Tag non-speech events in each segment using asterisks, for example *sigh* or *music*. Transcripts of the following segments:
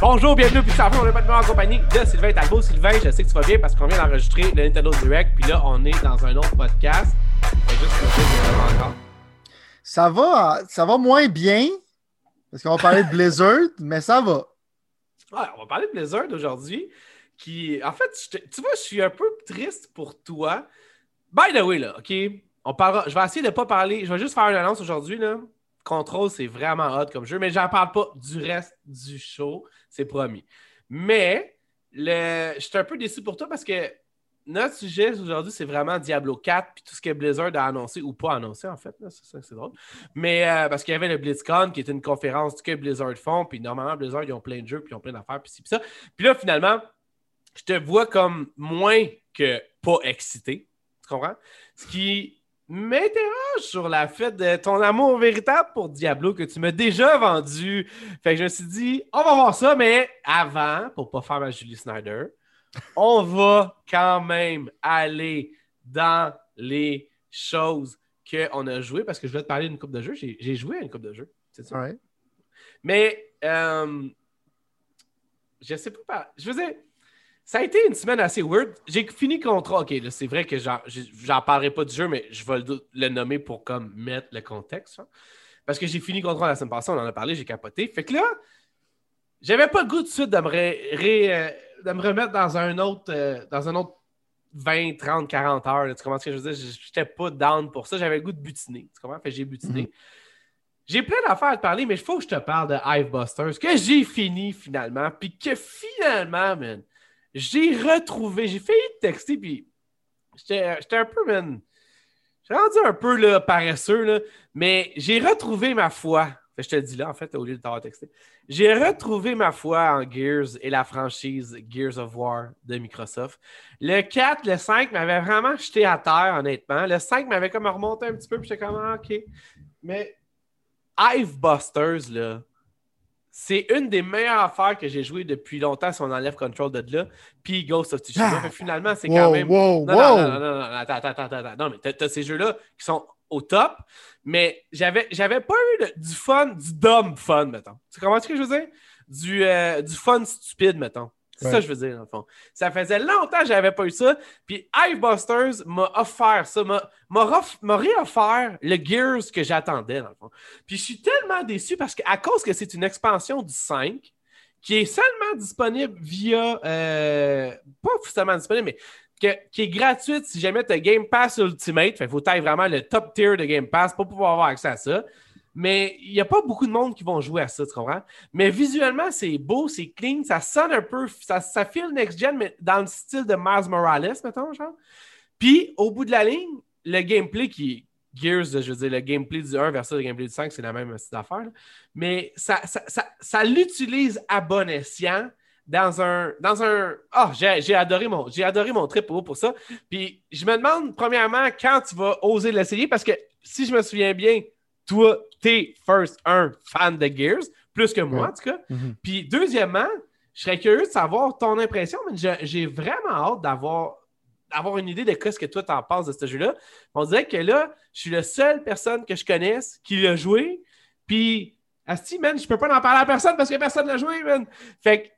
Bonjour, bienvenue au Pixar on est maintenant en compagnie de Sylvain Talbot. Sylvain, je sais que tu vas bien parce qu'on vient d'enregistrer le Nintendo Direct, puis là, on est dans un autre podcast. Juste encore. Ça va, ça va moins bien, parce qu'on va parler de Blizzard, *laughs* mais ça va. Ouais, on va parler de Blizzard aujourd'hui, qui, en fait, tu vois, je suis un peu triste pour toi. By the way, là, OK, on parlera, je vais essayer de ne pas parler, je vais juste faire une annonce aujourd'hui, là. Control, c'est vraiment hot comme jeu, mais j'en parle pas du reste du show, c'est promis. Mais le... je suis un peu déçu pour toi parce que notre sujet aujourd'hui, c'est vraiment Diablo 4 puis tout ce que Blizzard a annoncé ou pas annoncé, en fait. C'est c'est drôle. Mais euh, parce qu'il y avait le BlizzCon qui était une conférence que Blizzard font, puis normalement, Blizzard, ils ont plein de jeux, puis ils ont plein d'affaires, puis ci, puis ça. Puis là, finalement, je te vois comme moins que pas excité. Tu comprends? Ce qui m'interroge sur la fête de ton amour véritable pour Diablo que tu m'as déjà vendu. Fait que je me suis dit, on va voir ça, mais avant, pour pas faire ma Julie Snyder, on va quand même aller dans les choses qu'on a jouées parce que je vais te parler d'une coupe de jeux. J'ai joué à une coupe de jeux, c'est ça? Mais euh, je sais pas. Je faisais. Ça a été une semaine assez weird. J'ai fini contrat. OK, c'est vrai que j'en parlerai pas du jeu, mais je vais le, nommer pour comme mettre le contexte. Hein. Parce que j'ai fini contrat la semaine passée, on en a parlé, j'ai capoté. Fait que là, j'avais pas le goût de suite de me, euh, de me remettre dans un autre euh, dans un autre 20, 30, 40 heures. Tu comprends ce que je veux dire? J'étais pas down pour ça. J'avais le goût de butiner. Tu comprends? Fait j'ai butiné. Mm-hmm. J'ai plein d'affaires à te parler, mais il faut que je te parle de Hivebusters, que j'ai fini finalement, puis que finalement, man, j'ai retrouvé, j'ai failli te texter, puis j'étais un peu, man, j'ai rendu un peu paresseux, là, mais j'ai retrouvé ma foi. Je te le dis là, en fait, au lieu de t'avoir texté. J'ai retrouvé ma foi en Gears et la franchise Gears of War de Microsoft. Le 4, le 5 m'avait vraiment jeté à terre, honnêtement. Le 5 m'avait comme remonté un petit peu, puis j'étais comme, ah, OK. Mais Hivebusters, là, c'est une des meilleures affaires que j'ai jouées depuis longtemps si on enlève Control de là. Puis Ghost of Tsushima. Ah! finalement, c'est quand même. Wow, non, non, non, non, non, attends, attends, attends, attends. Non, mais t'as ces jeux-là qui sont au top, mais j'avais, j'avais pas eu du fun, du dumb fun, mettons. Tu comprends ce que je veux dire? Du, euh, du fun stupide, mettons. C'est ça que je veux dire, dans le fond. Ça faisait longtemps que j'avais pas eu ça. Puis Hivebusters m'a offert ça, m'a réoffert le Gears que j'attendais, dans le fond. Puis je suis tellement déçu parce qu'à cause que c'est une expansion du 5 qui est seulement disponible via. Euh, pas seulement disponible, mais qui est gratuite si jamais tu as Game Pass Ultimate. Fait faut tailler vraiment le top tier de Game Pass pour pouvoir avoir accès à ça. Mais il n'y a pas beaucoup de monde qui vont jouer à ça, tu comprends? Mais visuellement, c'est beau, c'est clean, ça sonne un peu, ça, ça file next-gen, mais dans le style de Mars Morales, mettons, genre. Puis, au bout de la ligne, le gameplay qui Gears, je veux dire, le gameplay du 1 versus le gameplay du 5, c'est la même style d'affaire. Mais ça, ça, ça, l'utilise à bon escient dans un. Dans un... Oh, j'ai adoré, mon, adoré mon trip pour, pour ça. Puis je me demande, premièrement, quand tu vas oser l'essayer, parce que si je me souviens bien, toi, t'es first un fan de Gears, plus que moi en tout cas. Mhm. Puis deuxièmement, je serais curieux de savoir ton impression, mais j'ai vraiment hâte d'avoir d'avoir une idée de ce que toi t'en penses de ce jeu-là. On dirait que là, je suis la seule personne que je connaisse qui l'a joué. Puis, Asti, man, je peux pas en parler à personne parce que personne l'a joué, man. Fait que,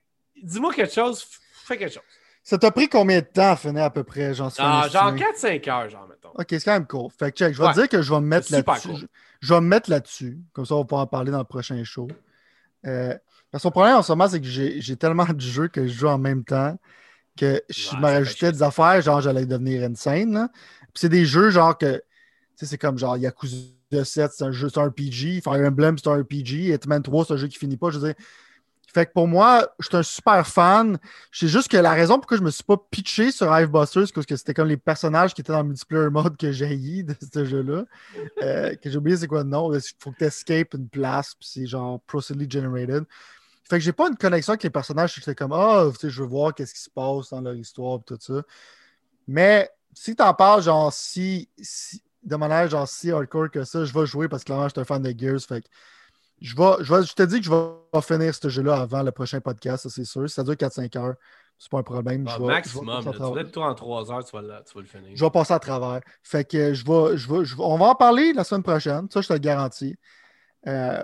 dis-moi quelque chose, fais quelque chose. Ça t'a pris combien de temps à finir à peu près? Genre, ah, genre 4-5 heures, genre, mettons. Ok, c'est quand même cool. Fait que check, je vais te dire que je vais me mettre là-dessus. Je, vais me mettre là-dessus. Comme ça, on va pouvoir en parler dans le prochain show. Euh, parce que mon problème en ce moment, c'est que j'ai tellement de jeux que je joue en même temps que je me rajoutais des affaires, genre j'allais devenir insane. Puis c'est des jeux genre que, tu sais, c'est comme genre Yakuza 7, c'est un jeu, c'est un RPG, Fire Emblem, c'est un RPG, Hitman 3, c'est un jeu qui finit pas. Je veux dire, fait que pour moi, je suis un super fan. C'est juste que la raison pourquoi je me suis pas pitché sur Hivebusters, c'est parce que c'était comme les personnages qui étaient dans le multiplayer mode que j'ai de *laughs* ce jeu-là. Euh, que j'ai oublié c'est quoi le nom. Il faut que tu escapes une place, puis c'est genre procedurally generated. Fait que j'ai pas une connexion avec les personnages. J'étais comme, ah, oh, je veux voir qu'est-ce qui se passe dans leur histoire, et tout ça. Mais si tu en parles, genre, si, de manière genre si hardcore que ça, je vais jouer parce que clairement, je suis un fan de Gears. Fait que je, vais, je, vais, je te dis que je vais finir ce jeu-là avant le prochain podcast, ça c'est sûr. Si ça dure 4-5 heures, c'est pas un problème. Ah, maximum, tu vas être toi en 3 heures, tu vas, le, tu vas, le finir. Je vais passer à travers. Fait que je vais, je vais, on va en parler la semaine prochaine, ça je te le garantis. Euh,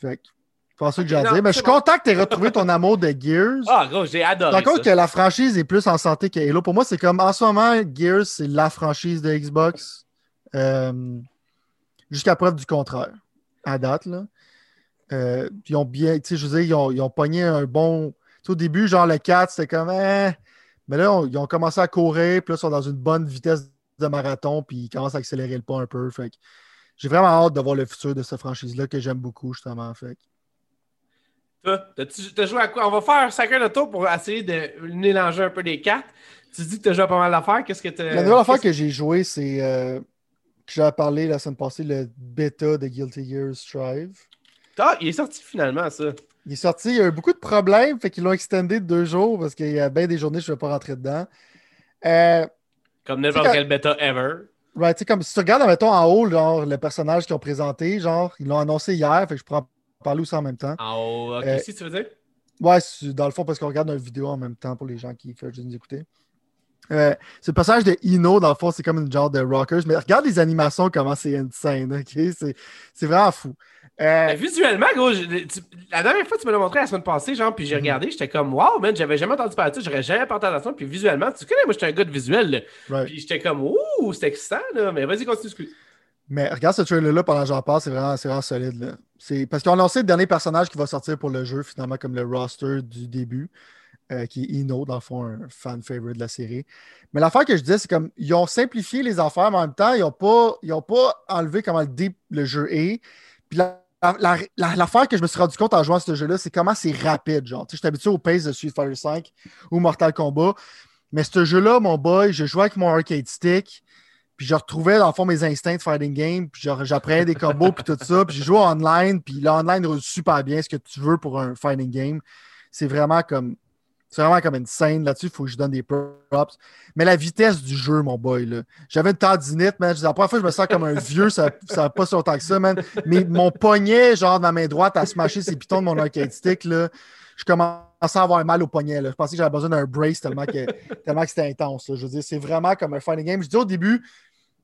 fait que C'est ça que j'ai à dire. Mais je suis content que tu aies retrouvé ton *laughs* amour de Gears. Ah, gros, j'ai adoré. Par contre, que la franchise est plus en santé que Halo. Pour moi, c'est comme en ce moment, Gears, c'est la franchise de Xbox. Euh, jusqu'à preuve du contraire. À date, là. Euh, ils ont bien, tu sais, je veux dire, ils ont, ils ont pogné un bon. au début, genre le 4, c'était comme. Eh. Mais là, ils ont commencé à courir, puis là, ils sont dans une bonne vitesse de marathon, puis ils commencent à accélérer le pas un peu. Fait j'ai vraiment hâte de voir le futur de cette franchise-là que j'aime beaucoup, justement. Fait Toi, t'as joué à quoi? On va faire chacun de tour pour essayer de mélanger un peu les quatre. Tu dis que tu as joué à pas mal d'affaires. Qu'est-ce que tu La nouvelle affaire que j'ai joué, c'est euh, que j'ai parlé la semaine passée, le bêta de Guilty Gear Strive. Ah, il est sorti finalement, ça. Il est sorti, il y a eu beaucoup de problèmes, fait qu'ils l'ont extendé de deux jours parce qu'il y a bien des journées je ne vais pas rentrer dedans. Euh, comme n'importe quel bêta ever. Right, comme si tu regardes, mettons, en haut, genre, le personnage qu'ils ont présenté, genre, ils l'ont annoncé hier, fait que je pourrais en parler aussi en même temps. En haut, ok, euh, si tu veux dire? Ouais, dans le fond, parce qu'on regarde une vidéo en même temps pour les gens qui veulent juste nous écouter. Euh, c'est le personnage de Ino, dans le fond, c'est comme une genre de rockers. Mais regarde les animations, comment c'est insane. ok? C'est vraiment fou. Euh, visuellement, gros, la dernière fois que tu me l'as montré la semaine passée, genre, puis j'ai mhm. regardé, j'étais comme, wow, man, j'avais jamais entendu parler de ça, j'aurais jamais porté attention. Puis visuellement, tu connais, moi, j'étais un gars de visuel. Puis j'étais comme, ouh, c'est excitant, là. Mais vas-y, continue. Mais regarde ce trailer-là pendant que j'en parle, c'est vraiment, vraiment solide. Là. Parce qu'ils ont lancé le dernier personnage qui va sortir pour le jeu, finalement, comme le roster du début. Euh, qui est Ino, dans le fond, un fan favorite de la série. Mais l'affaire que je disais, c'est comme ils ont simplifié les affaires, mais en même temps, ils n'ont pas, pas enlevé comment deep le jeu est. Puis l'affaire que je me suis rendu compte en jouant à ce jeu-là, c'est comment c'est rapide. Genre, je suis habitué au pace de Street Fighter 5 ou Mortal Kombat. Mais ce jeu-là, mon boy, je jouais avec mon arcade stick. Puis je retrouvais dans le fond mes instincts de fighting game, puis j'apprenais des combos, puis tout ça. Puis je jouais online, puis l'online roule super bien ce que tu veux pour un fighting game. C'est vraiment comme c'est vraiment comme une scène là-dessus, il faut que je donne des props. Mais la vitesse du jeu, mon boy, là. J'avais une tendinite, man. La première fois, je me sens comme un vieux, ça n'a pas si longtemps que ça, man. Mais mon poignet, genre, de ma main droite, à smasher ses pitons de mon arcade stick, là. Je commençais à avoir mal au poignet, là. Je pensais que j'avais besoin d'un brace tellement que, tellement que c'était intense, Je veux dire, c'est vraiment comme un fighting game. Je dis au début,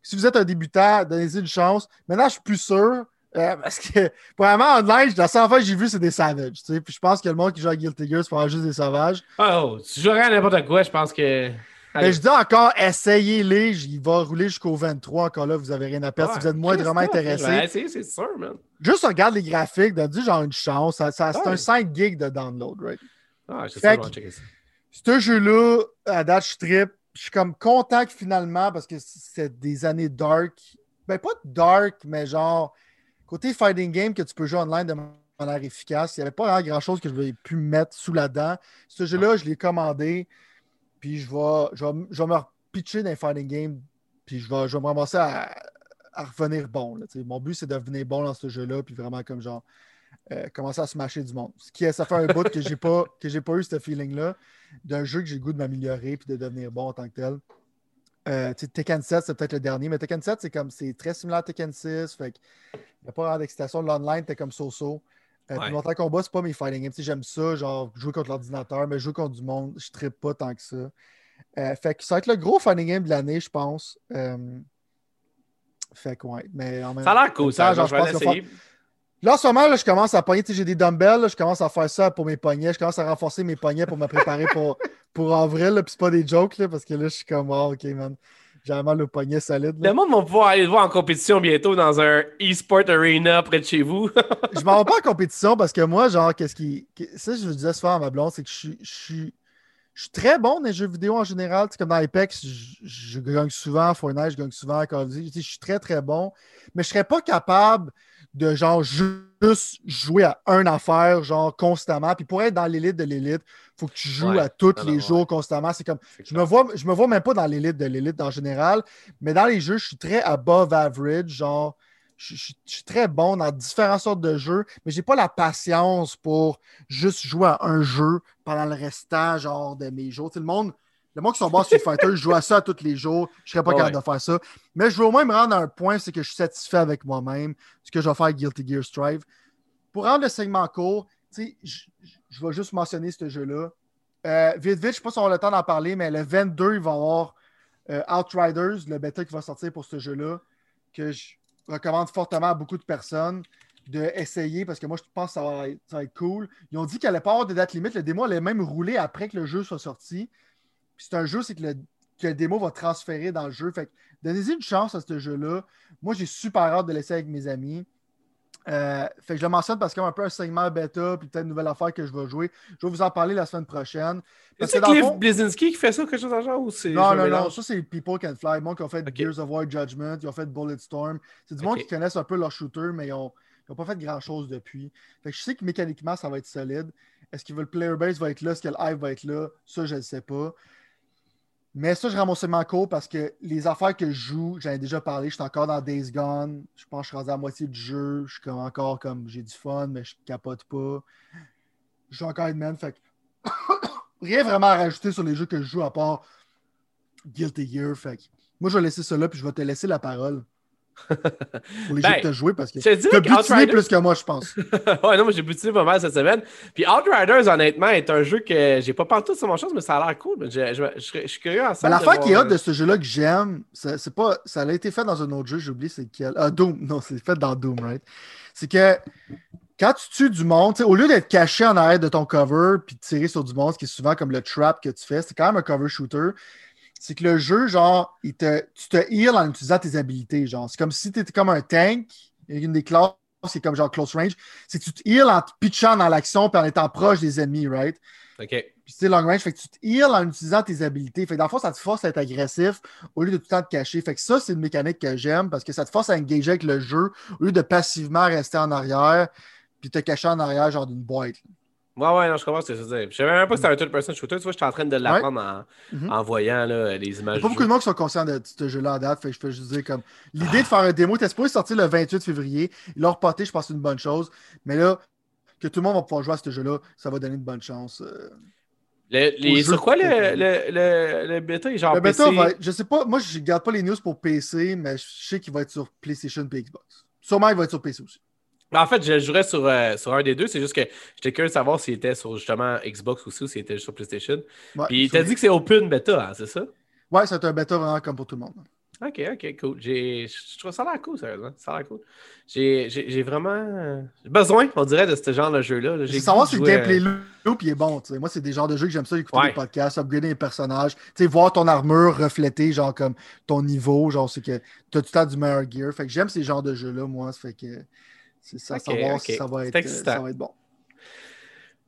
si vous êtes un débutant, donnez-y une chance. Maintenant, je suis plus sûr. Euh, parce que, *laughs* vraiment, online, la seule fois que j'ai vu, c'est des savages. Tu sais? Puis je pense que le monde qui joue à Guilty Gear, c'est pas juste des sauvages. Oh, tu jouerais à n'importe quoi, je pense que. Mais je dis encore, essayez-les. Il va rouler jusqu'au 23. Encore là, vous n'avez rien à perdre. si vous êtes moins vraiment intéressé. c'est sûr, man. Juste regarde les graphiques. Donne genre une chance. Ça, c'est un 5 gigs de download, right? Ah, je sais checker ça. Ce jeu-là, à date, je trip. Je suis comme content que finalement, parce que c'est des années dark. Ben, pas dark, mais genre Côté fighting game que tu peux jouer online de manière efficace, il n'y avait pas grand-chose que je vais pu mettre sous la dent. Ce jeu-là, je l'ai commandé, puis je vais, je vais, me pitcher dans les fighting game, puis je vais, je vais me ramasser à, revenir bon. mon but, c'est de devenir bon dans ce jeu-là, puis vraiment comme genre euh, commencer à se mâcher du monde. Ce qui est, ça fait un bout que j'ai pas que j'ai pas eu ce feeling-là d'un jeu que j'ai le goût de m'améliorer puis de devenir bon en tant que tel. Euh, Tekken 7, c'est peut-être le dernier, mais Tekken 7, c'est comme c'est très similaire à Tekken 6. Fait il n'y a pas vraiment d'excitation. L'online, t'es comme so-so. Euh, ouais. Combat, c'est pas mes fighting games. J'aime ça, genre jouer contre l'ordinateur, mais jouer contre du monde, je ne pas tant que ça. Euh, fait que ça va être le gros fighting game de l'année, je pense. Euh, fait que ouais. Mais en même ça a l'air cool, ça. Genre, je pense. Là, en ce moment, là, je commence à pogner. J'ai des dumbbells, je commence à faire ça pour mes poignets. Je commence à renforcer mes poignets pour me préparer pour, *laughs* pour avril. Puis c'est pas des jokes, là, parce que là, je suis comme, oh, ok, man. J'ai mal le poignet solide. Le monde va pouvoir aller le voir en compétition bientôt dans un e-sport arena près de chez vous. *laughs* je m'en vais pas en compétition parce que moi, genre, qu'est-ce qui. Ça, je disais souvent à ma blonde, c'est que je suis. Je suis très bon dans les jeux vidéo en général. comme dans Apex, je, gagne souvent. Fortnite, je gagne souvent. Call of Je suis très, très bon. Mais je serais pas capable de genre juste jouer à un affaire, genre constamment. Puis pour être dans l'élite de l'élite, il faut que tu joues à tous les jours constamment. C'est comme je me vois, je me vois même pas dans l'élite de l'élite en général, mais dans les jeux, je suis très above average, genre. Je, suis très bon dans différentes sortes de jeux, mais j'ai pas la patience pour juste jouer à un jeu pendant le restant genre de mes jours. le monde, le monde qui sont bons Street Fighter, je joue à ça tous les jours. Je serais pas capable de faire ça. Mais je veux au moins me rendre à un point, c'est que je suis satisfait avec moi-même, ce que je vais faire Guilty Gear Strive. Pour rendre le segment court, je, je vais juste mentionner ce jeu-là. Euh, vite, vite, je ne sais pas si on a le temps d'en parler, mais le 22, il va y avoir euh, Outriders, le bêta qui va sortir pour ce jeu-là, que je recommande fortement à beaucoup de personnes. d'essayer parce que moi, je pense que ça va, être, cool. Ils ont dit qu'il allait pas avoir de date limite. Le démo allait même rouler après que le jeu soit sorti. C'est un jeu, c'est que le, que le démo va transférer dans le jeu. Fait donnez-y une chance à ce jeu-là. Moi, j'ai super hâte de l'essayer avec mes amis. Euh, fait que je le mentionne parce qu'il y a un peu un segment bêta, puis peut-être une nouvelle affaire que je vais jouer. Je vais vous en parler la semaine prochaine. C'est Cliff fond... Blazinski qui fait ça, quelque chose dans genre ou c'est. Non, non, non, ça c'est People Can Fly. Moi qui ont fait Gears of War Judgment, ils ont fait Bulletstorm. C'est du monde qui connaissent un peu leur shooter, mais ils n'ont pas fait grand chose depuis. Fait que je sais que mécaniquement ça va être solide. Est-ce que le player base va être là? Est-ce que le hype va être là? Ça, je ne sais pas. Mais ça, je ramasse ma cours parce que les affaires que je joue, j'en ai déjà parlé, je suis encore dans Days Gone. Je pense que je suis rendu à la moitié du jeu. Je suis encore comme j'ai du fun, mais je capote pas. Je joue encore Hitman. Fait *coughs* rien vraiment à rajouter sur les jeux que je joue à part Guilty Gear. Fait que moi, je vais laisser ça là, puis je vais te laisser la parole. Pour les jeux que as joué parce que tu as butiné plus que moi, je pense. *laughs* ouais, non, moi j'ai butiné pas mal cette semaine. Puis Outriders, honnêtement, est un jeu que j'ai pas partout sur mon chance, mais ça a l'air cool. Je, je, suis curieux en ça. L'affaire qui est hot de ce jeu-là que j'aime, c'est pas. Ça a été fait dans un autre jeu, j'ai oublié c'est quel. Ah, Doom. Non, c'est fait dans Doom, right? C'est que quand tu tues du monde, au lieu d'être caché en arrière de ton cover puis de tirer sur du monde, ce qui est souvent comme le trap que tu fais, c'est quand même un cover shooter c'est que le jeu, genre, il te, tu te heal en utilisant tes habilités. Genre, c'est comme si tu étais comme un tank. Une des classes, c'est comme genre close range. C'est que tu te heal en te pitchant dans l'action et en étant proche des ennemis, right? OK. Puis c'est long range, fait que tu te heal en utilisant tes habilités. Fait que dans le fond, ça te force à être agressif au lieu de tout le temps te cacher. Fait que ça, c'est une mécanique que j'aime parce que ça te force à engager avec le jeu au lieu de passivement rester en arrière puis te cacher en arrière, genre d'une boîte. Ouais, ouais, non, je comprends ce que tu veux dire. Je savais même pas que c'était un third-person shooter. Tu vois, je suis en train de l'apprendre en, mhm. en, voyant là, les images. Il y a pas beaucoup de monde qui sont conscients de ce jeu-là à date. Fait que je peux juste dire comme l'idée de faire un démo était supposé sortir le 28 février. Ils l'ont reporté, je pense c'est une bonne chose. Mais là, que tout le monde va pouvoir jouer à ce jeu-là, ça va donner une bonne chance. Euh, les, sur quoi le, le, le, le, bêta genre Le bêta, va je sais pas, moi je garde pas les news pour PC, mais je sais qu'il va être sur PlayStation et Xbox. Sûrement il va être sur PC aussi. En fait, je jouerais sur, euh, sur un des deux. C'est juste que j'étais curieux de savoir s'il était sur justement Xbox aussi ou s'il était sur PlayStation. Puis il t'a dit que c'est open bêta, hein, c'est ça? Ouais, c'est un bêta vraiment comme pour tout le monde. Ok, ok, cool. Je trouve ça a l'air cool, sérieusement. Ça a l'air cool. J'ai vraiment besoin, on dirait, de ce genre de jeu-là. J'ai savoir si le gameplay euh, loop il est bon. Moi, c'est des genres de jeux que j'aime ça, écouter des podcasts, upgrader les personnages, voir ton armure refléter, genre comme ton niveau, genre c'est que tu as tout le temps du meilleur gear. Fait que j'aime ces genres de jeux-là, moi. Fait que c'est ça, savoir si ça va, être, ça va être bon.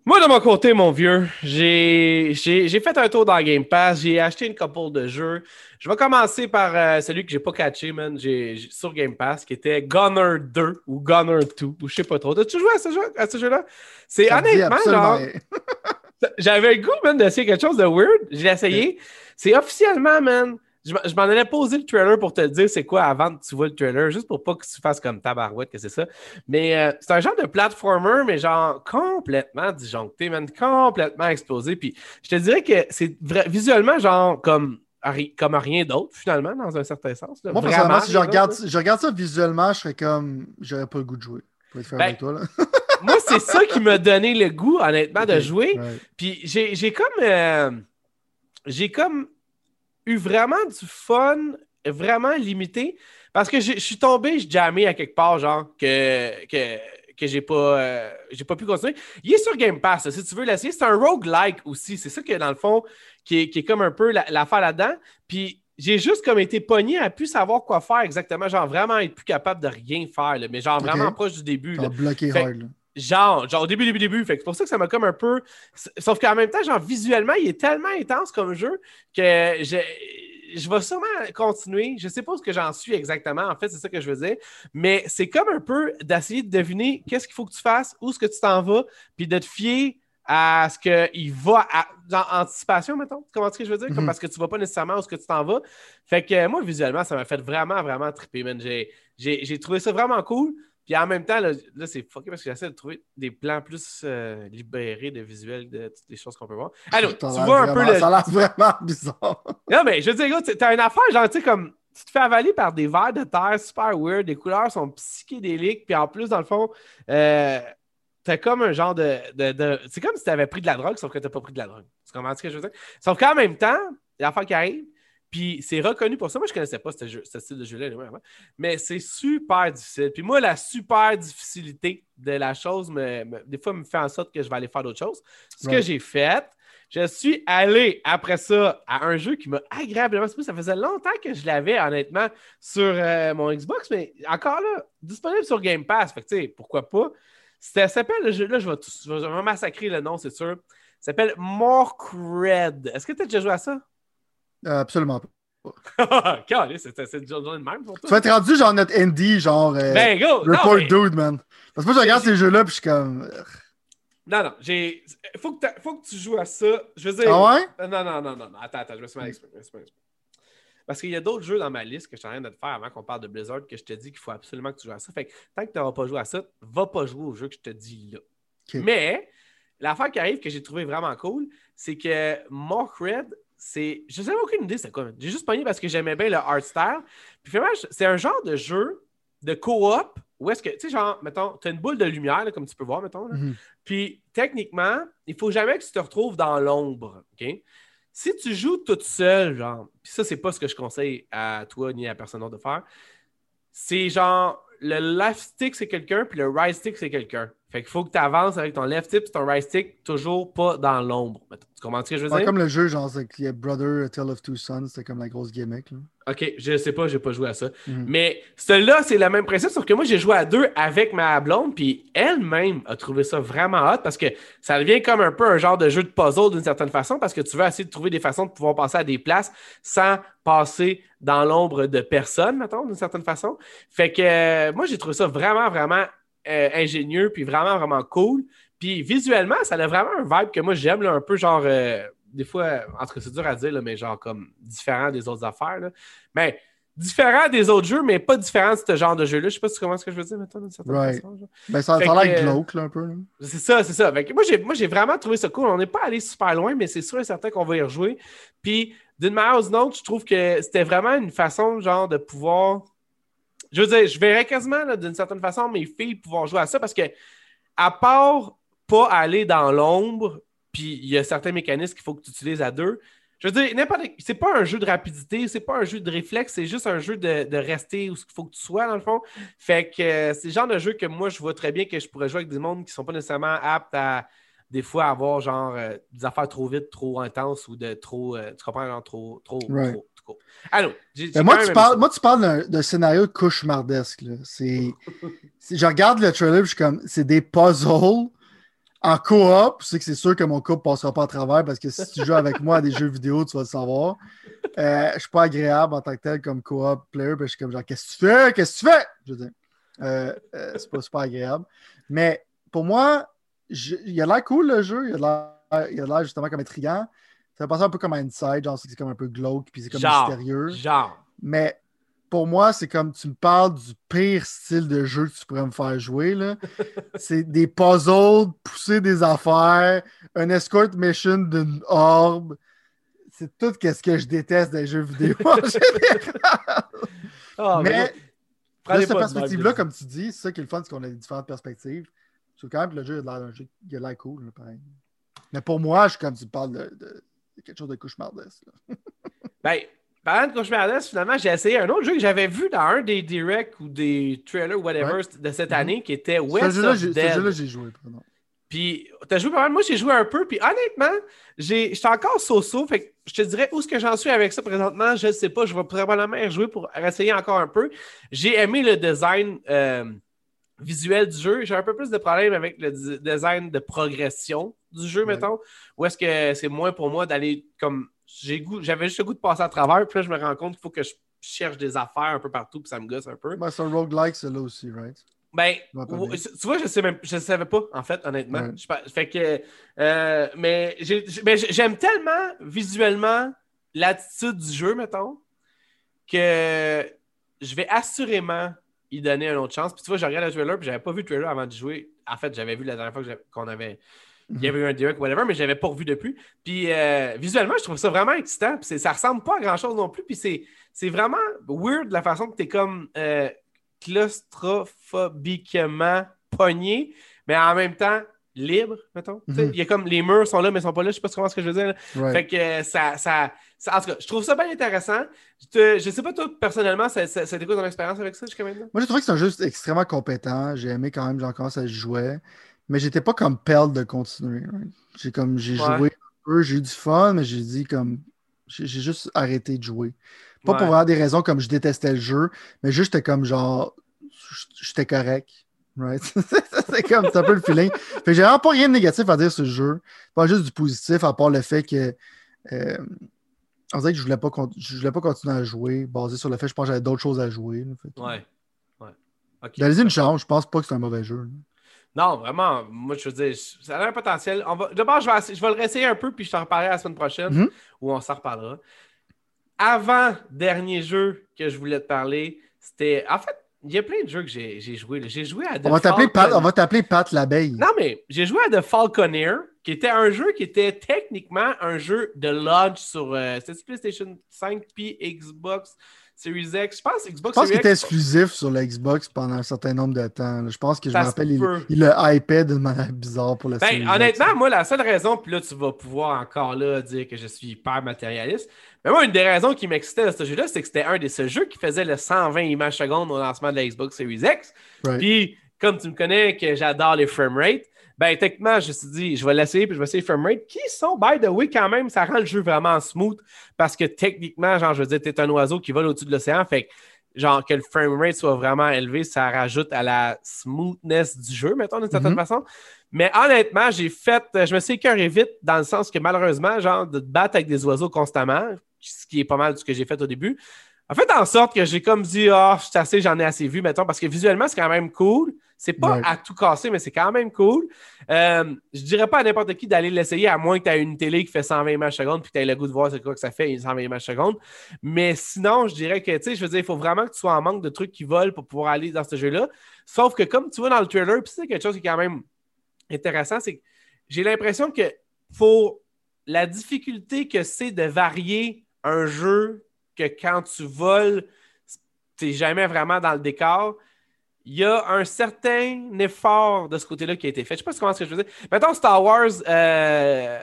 Moi, de mon côté, mon vieux, j'ai fait un tour dans Game Pass. J'ai acheté une couple de jeux. Je vais commencer par euh, celui que j'ai pas catché, man, sur Game Pass, qui était Gunner 2 ou Gunner 2, ou je sais pas trop. As-tu joué à ce jeu, à ce jeu-là? C'est honnêtement, genre. *laughs* J'avais le goût, man, d'essayer quelque chose de weird. J'ai essayé. C'est officiellement, man, je, m'en allais poser le trailer pour te dire c'est quoi avant que tu vois le trailer, juste pour pas que tu fasses comme tabarouette que c'est ça. Mais euh, c'est un genre de platformer, mais genre complètement disjoncté, man, complètement explosé. Puis je te dirais que c'est visuellement genre comme comme rien d'autre, finalement, dans un certain sens. Moi, personnellement, si je regarde, je regarde ça visuellement, je serais comme. J'aurais pas le goût de jouer. Ben, toi, *laughs* moi, c'est ça qui m'a donné le goût, honnêtement, de jouer. Puis j'ai comme. Euh, j'ai comme eu vraiment du fun, vraiment limité, parce que je suis tombé, je jammé à quelque part, genre, que, que, que j'ai pas, euh, j'ai pas pu continuer. Il est sur Game Pass, si tu veux l'essayer. C'est un roguelike aussi. C'est ça que, dans le fond, qui est, qui est comme un peu l'affaire là-dedans. Puis j'ai juste comme été pogné à plus savoir quoi faire exactement. Genre, vraiment être plus capable de rien faire, mais genre vraiment proche du début. bloqué hard, Genre, genre au début, début, début. Fait c'est pour ça que ça m'a comme un peu. Sauf qu'en même temps, genre visuellement, il est tellement intense comme jeu que je, je vais sûrement continuer. Je sais pas ce que j'en suis exactement. En fait, c'est ça que je veux dire. Mais c'est comme un peu d'essayer de deviner qu'est-ce qu'il faut que tu fasses, où est-ce que tu t'en vas, puis de te fier à ce qu'il va à, dans anticipation, mettons. Comment est-ce que je veux dire? Comme mhm. parce que tu ne vas pas nécessairement où est-ce que tu t'en vas. Fait que moi, visuellement, ça m'a fait vraiment, vraiment triper, man. J'ai trouvé ça vraiment cool. Puis en même temps, là, c'est fucké parce que j'essaie de trouver des plans plus euh, libérés de visuels de toutes les choses qu'on peut voir. Alors, tu vois un peu le. Ça a l'air vraiment bizarre. Non, mais je veux dire, tu t'as une affaire, genre, tu sais, comme. Tu te fais avaler par des verres de terre super weird, les couleurs sont psychédéliques, puis en plus, dans le fond, euh, t'as comme un genre de. de, C'est comme si t'avais pris de la drogue, sauf que t'as pas pris de la drogue. Tu comprends ce que je veux dire? Sauf qu'en même temps, l'affaire qui arrive, Puis c'est reconnu pour ça. Moi, je ne connaissais pas ce, jeu, ce style de jeu-là, mais c'est super difficile. Puis moi, la super difficulté de la chose, me, des fois, me fait en sorte que je vais aller faire d'autres choses. Ce que j'ai fait, je suis allé après ça à un jeu qui m'a agréablement. Ça faisait longtemps que je l'avais, honnêtement, sur euh, mon Xbox, mais encore là, disponible sur Game Pass. Fait que, tu sais, pourquoi pas? Ça s'appelle le jeu, là, je vais, je vais massacrer le nom, c'est sûr. Ça s'appelle Red. Est-ce que tu as déjà joué à ça? Absolument pas. *laughs* c'est une journée de même pour toi. Tu vas être rendu genre notre indie, genre. Euh, ben, go! Report Dude, man. Parce que moi, je regarde ces jeux-là, puis je suis comme. Non, non, j'ai. Faut que, faut que tu joues à ça. Je veux dire. Ah ouais? Euh, non, non, non, non, non. Attends, attends, je me suis mal exprimé. Parce qu'il y a d'autres jeux dans ma liste que je suis en train de te faire avant qu'on parle de Blizzard que je te dis qu'il faut absolument que tu joues à ça. Fait que tant que tu n'auras pas joué à ça, va pas jouer au jeu que je te dis là. Mais l'affaire qui arrive que j'ai trouvé vraiment cool, c'est que Red c'est. Je n'avais aucune idée c'était quoi. J'ai juste pogné parce que j'aimais bien le art style. Puis finalement, c'est un genre de jeu de co-op où est-ce que, tu sais, genre, mettons, tu as une boule de lumière, comme tu peux voir, mettons. Mhm. Puis techniquement, il faut jamais que tu te retrouves dans l'ombre. OK? Si tu joues toute seule, genre, puis ça, c'est pas ce que je conseille à toi ni à personne d'autre de faire, c'est genre, le left stick, c'est quelqu'un, puis le right stick, c'est quelqu'un. Fait qu'il faut que tu avances avec ton left stick et ton right stick, toujours pas dans l'ombre. Tu comprends ce que je veux dire? comme le jeu, genre, y a Brother, A Tale of Two Sons, c'était comme la grosse gimmick. Là. Ok, je sais pas, j'ai pas joué à ça. Mhm. Mais celui-là, c'est le même principe, sauf que moi, j'ai joué à deux avec ma blonde, puis elle-même a trouvé ça vraiment hot parce que ça devient comme un peu un genre de jeu de puzzle d'une certaine façon parce que tu veux essayer de trouver des façons de pouvoir passer à des places sans passer dans l'ombre de personne, mettons, d'une certaine façon. Fait que euh, moi, j'ai trouvé ça vraiment, vraiment euh, ingénieux, puis vraiment, vraiment cool. Puis visuellement, ça a vraiment un vibe que moi j'aime, un peu genre, euh, des fois, entre c'est dur à dire, mais genre comme différent des autres affaires. Mais différent des autres jeux, mais pas différent de ce genre de jeu-là. Je sais pas si tu comprends ce que je veux dire maintenant, d'une certaine façon. Ben, ça, a l'air glauque, un peu. C'est ça, c'est ça. moi, j'ai vraiment trouvé ça cool. On n'est pas allé super loin, mais c'est sûr et certain qu'on va y rejouer. Puis, d'une manière ou d'une autre, je trouve que c'était vraiment une façon, genre, de pouvoir je veux dire, je verrais quasiment d'une certaine façon mes filles pouvoir jouer à ça parce que, à part pas aller dans l'ombre, puis il y a certains mécanismes qu'il faut que tu utilises à deux. Je veux dire, n'importe. C'est pas un jeu de rapidité, c'est pas un jeu de réflexe, c'est juste un jeu de, rester où il faut que tu sois, dans le fond. Fait que euh, c'est le genre de jeu que moi, je vois très bien que je pourrais jouer avec des mondes qui sont pas nécessairement aptes à des fois avoir genre euh, des affaires trop vite, trop intenses ou de trop. Euh, tu comprends, genre trop, trop, trop, Allô. moi, tu parles, moi, tu parles d'un scénario cauchemardesque. C'est, je regarde le trailer je suis comme, c'est des puzzles en coop. C'est que c'est sûr que mon couple ne passera pas à travers parce que si tu joues avec moi à des jeux vidéo, tu vas le savoir. Euh, je ne suis pas agréable en tant que tel comme coop player. je suis comme genre, qu'est-ce que tu fais? Qu'est-ce que tu fais? Je veux dire, euh, euh, c'est pas super agréable. Mais pour moi, il a l'air cool le jeu. Il a l'air justement comme intriguant. Ça va passer un peu comme Inside, genre c'est comme un peu glauque, puis c'est comme mystérieux. Genre. Mais pour moi, c'est comme tu me parles du pire style de jeu que tu pourrais me faire jouer. *laughs* c'est des puzzles, pousser des affaires, un escort mission d'une orbe. C'est tout ce que je déteste des jeux vidéo en *laughs* général. Oh, mais, de cette perspective-là, comme tu dis, c'est ça qui est le fun, c'est qu'on a différentes perspectives. Je quand même que le jeu a l'air cool, pareil. Mais pour moi, je, comme tu parles de quelque chose de cauchemardesque. *laughs* ben, parlant de cauchemardesque, finalement, j'ai essayé un autre jeu que j'avais vu dans un des directs ou des trailers, whatever, de cette mhm. année, qui était West of Dead. Ce jeu-là, j'ai joué. Pardon. Puis, t'as joué pas mal. Moi, j'ai joué un peu. Puis, honnêtement, j'étais encore so-so. Fait que je te dirais où est-ce que j'en suis avec ça présentement. Je ne sais pas. Je vais probablement y rejouer pour essayer encore un peu. J'ai aimé le design euh, visuel du jeu. J'ai un peu plus de problèmes avec le design de progression du jeu, mettons. Ou est-ce que c'est moins pour moi d'aller comme. J'avais juste le goût de passer à travers, puis là, je me rends compte qu'il faut que je cherche des affaires un peu partout, puis ça me gosse un peu. Ben, c'est un roguelike, c'est là aussi, right? Ben, tu vois, je sais même, je savais pas, en fait, honnêtement. fait que, euh, mais j'aime tellement visuellement l'attitude du jeu, mettons, que je vais assurément y donner une autre chance. Puis tu vois, je regarde le trailer, puis j'avais pas vu le trailer avant de jouer. En fait, j'avais vu la dernière fois qu'on avait il y avait eu un direct, whatever, mais je n'avais pas revu depuis. Puis euh, visuellement, je trouve ça vraiment excitant. Puis ça ressemble pas à grand chose non plus. Puis c'est vraiment weird la façon que tu es comme euh, claustrophobiquement pogné, mais en même temps, libre, mettons. Mhm. Il y a comme les murs sont là, mais ils sont pas là. Je sais pas comment ce que je veux dire. Fait que euh, ça, ça, En tout cas, je trouve ça bien intéressant. Je, je sais pas, toi, personnellement, ça, ça, ça ton expérience avec ça jusqu'à maintenant? Moi, j'ai trouvé que c'est un jeu extrêmement compétent. J'ai aimé quand même, genre, comment ça jouait. Mais j'étais pas comme pelle de continuer. J'ai comme j'ai joué un peu, j'ai eu du fun, mais j'ai dit comme j'ai juste arrêté de jouer. Pas pour avoir des raisons comme je détestais le jeu, mais juste j'étais comme genre j'étais correct. Right? *laughs* c'est comme un peu le feeling. Fait j'ai vraiment pas rien de négatif à dire sur ce jeu. Pas juste du positif, à part le fait que euh, on dirait que je voulais pas je voulais pas continuer à jouer, basé sur le fait que je pense que j'avais d'autres choses à jouer. ouais. Ouais. Okay. une chance, je pense pas que c'est un mauvais jeu. Non, vraiment, moi je veux dire, ça a un potentiel. D'abord, je vais, je vais le réessayer un peu, puis je t'en reparlerai la semaine prochaine, mm-hmm. où on s'en reparlera. Avant dernier jeu que je voulais te parler, c'était. En fait, il y a plein de jeux que j'ai joué. J'ai joué à The on va t'appeler Pat, on va t'appeler Pat l'abeille. Non, mais j'ai joué à The Falconeer, qui était un jeu qui était techniquement un jeu de launch sur euh, PlayStation 5 puis Xbox Series X. Je pense Xbox Je pense qu'il était exclusif sur la Xbox pendant un certain nombre de temps. Je pense que je me rappelle, il, il le hypait d'une manière bizarre pour la ben, Series Honnêtement, moi, la seule raison, puis là, tu vas pouvoir encore là dire que je suis hyper matérialiste. Mais moi, une des raisons qui m'excitait de ce jeu-là, c'est que c'était un de ces jeux qui faisait le 120 images secondes au lancement de la Xbox Series X. Puis, comme tu me connais, que j'adore les framerates, ben, techniquement, je me suis dit, je vais l'essayer, puis je vais essayer framerate, qui sont, by the way, quand même, ça rend le jeu vraiment smooth, parce que techniquement, genre, je veux dire, t'es un oiseau qui vole au-dessus de l'océan, fait que, genre, que le framerate soit vraiment élevé, ça rajoute à la smoothness du jeu, mettons, d'une certaine mm-hmm. façon. Mais honnêtement, j'ai fait, je me suis écœuré vite, dans le sens que, malheureusement, genre, de te battre avec des oiseaux constamment, ce qui est pas mal de ce que j'ai fait au début, a fait en sorte que j'ai comme dit, ah, oh, assez, j'en ai assez vu, mettons, parce que visuellement, c'est quand même cool. C'est pas à tout casser, mais c'est quand même cool. Euh, je dirais pas à n'importe qui d'aller l'essayer, à moins que tu aies une télé qui fait 120 images secondes puis que tu aies le goût de voir ce quoi que ça fait 120 images secondes. Mais sinon, je dirais que, tu sais, je veux dire, il faut vraiment que tu sois en manque de trucs qui volent pour pouvoir aller dans ce jeu-là. Sauf que, comme tu vois dans le trailer, puis c'est quelque chose qui est quand même intéressant, c'est que j'ai l'impression que pour la difficulté que c'est de varier un jeu que quand tu voles, tu n'es jamais vraiment dans le décor il y a un certain effort de ce côté-là qui a été fait. Je sais pas comment ce que je veux dire. Mettons Star Wars euh,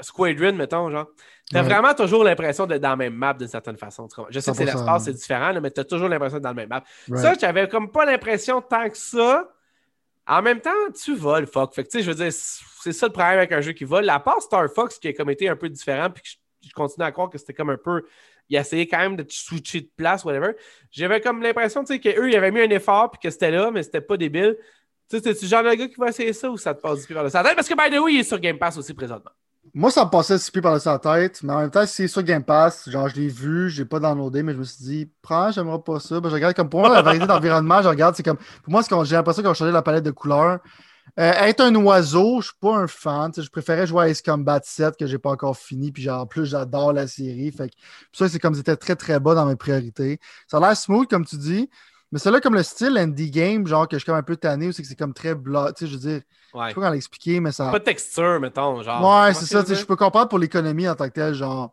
Squadron, mettons, genre. Tu as vraiment toujours l'impression d'être dans la même map d'une certaine façon. Je sais que c'est l'espace, c'est différent, mais tu as toujours l'impression d'être dans la même map. Ça, j'avais comme pas l'impression tant que ça. En même temps, tu voles, fuck. Fait que, tu sais, je veux dire, c'est ça le problème avec un jeu qui vole. La part Star Fox qui a comme été un peu différent, puis je, je continue à croire que c'était comme un peu il essayait quand même de switcher de place, whatever. J'avais comme l'impression qu'eux, ils avaient mis un effort puis que c'était là, mais c'était pas débile. Tu sais, c'est-tu genre de gars qui va essayer ça ou ça te passe du pied par le tête? Parce que, by the way, il est sur Game Pass aussi présentement. Moi, ça me passait du pied par le tête, mais en même temps, c'est sur Game Pass, genre, je l'ai vu, j'ai pas downloadé, mais je me suis dit, prends, j'aimerais pas ça. Ben, je regarde comme pour moi, la variété d'environnement, je regarde, c'est comme, pour moi, j'ai l'impression qu'on a changé la palette de couleurs. Euh, être un oiseau, je suis pas un fan. Je préférais jouer à Ace Combat 7 que j'ai pas encore fini. Puis en plus, j'adore la série. Fait que, ça, c'est comme c'était très très bas dans mes priorités. Ça a l'air smooth, comme tu dis. Mais c'est là comme le style indie game, genre que je suis comme un peu tanné, c'est que c'est comme très blanc. Tu sais, je veux dire, ouais. je sais pas comment l'expliquer, mais ça. Pas de texture, mettons. Genre. Ouais, c'est ça. Je peux comprendre pour l'économie en tant que tel, genre.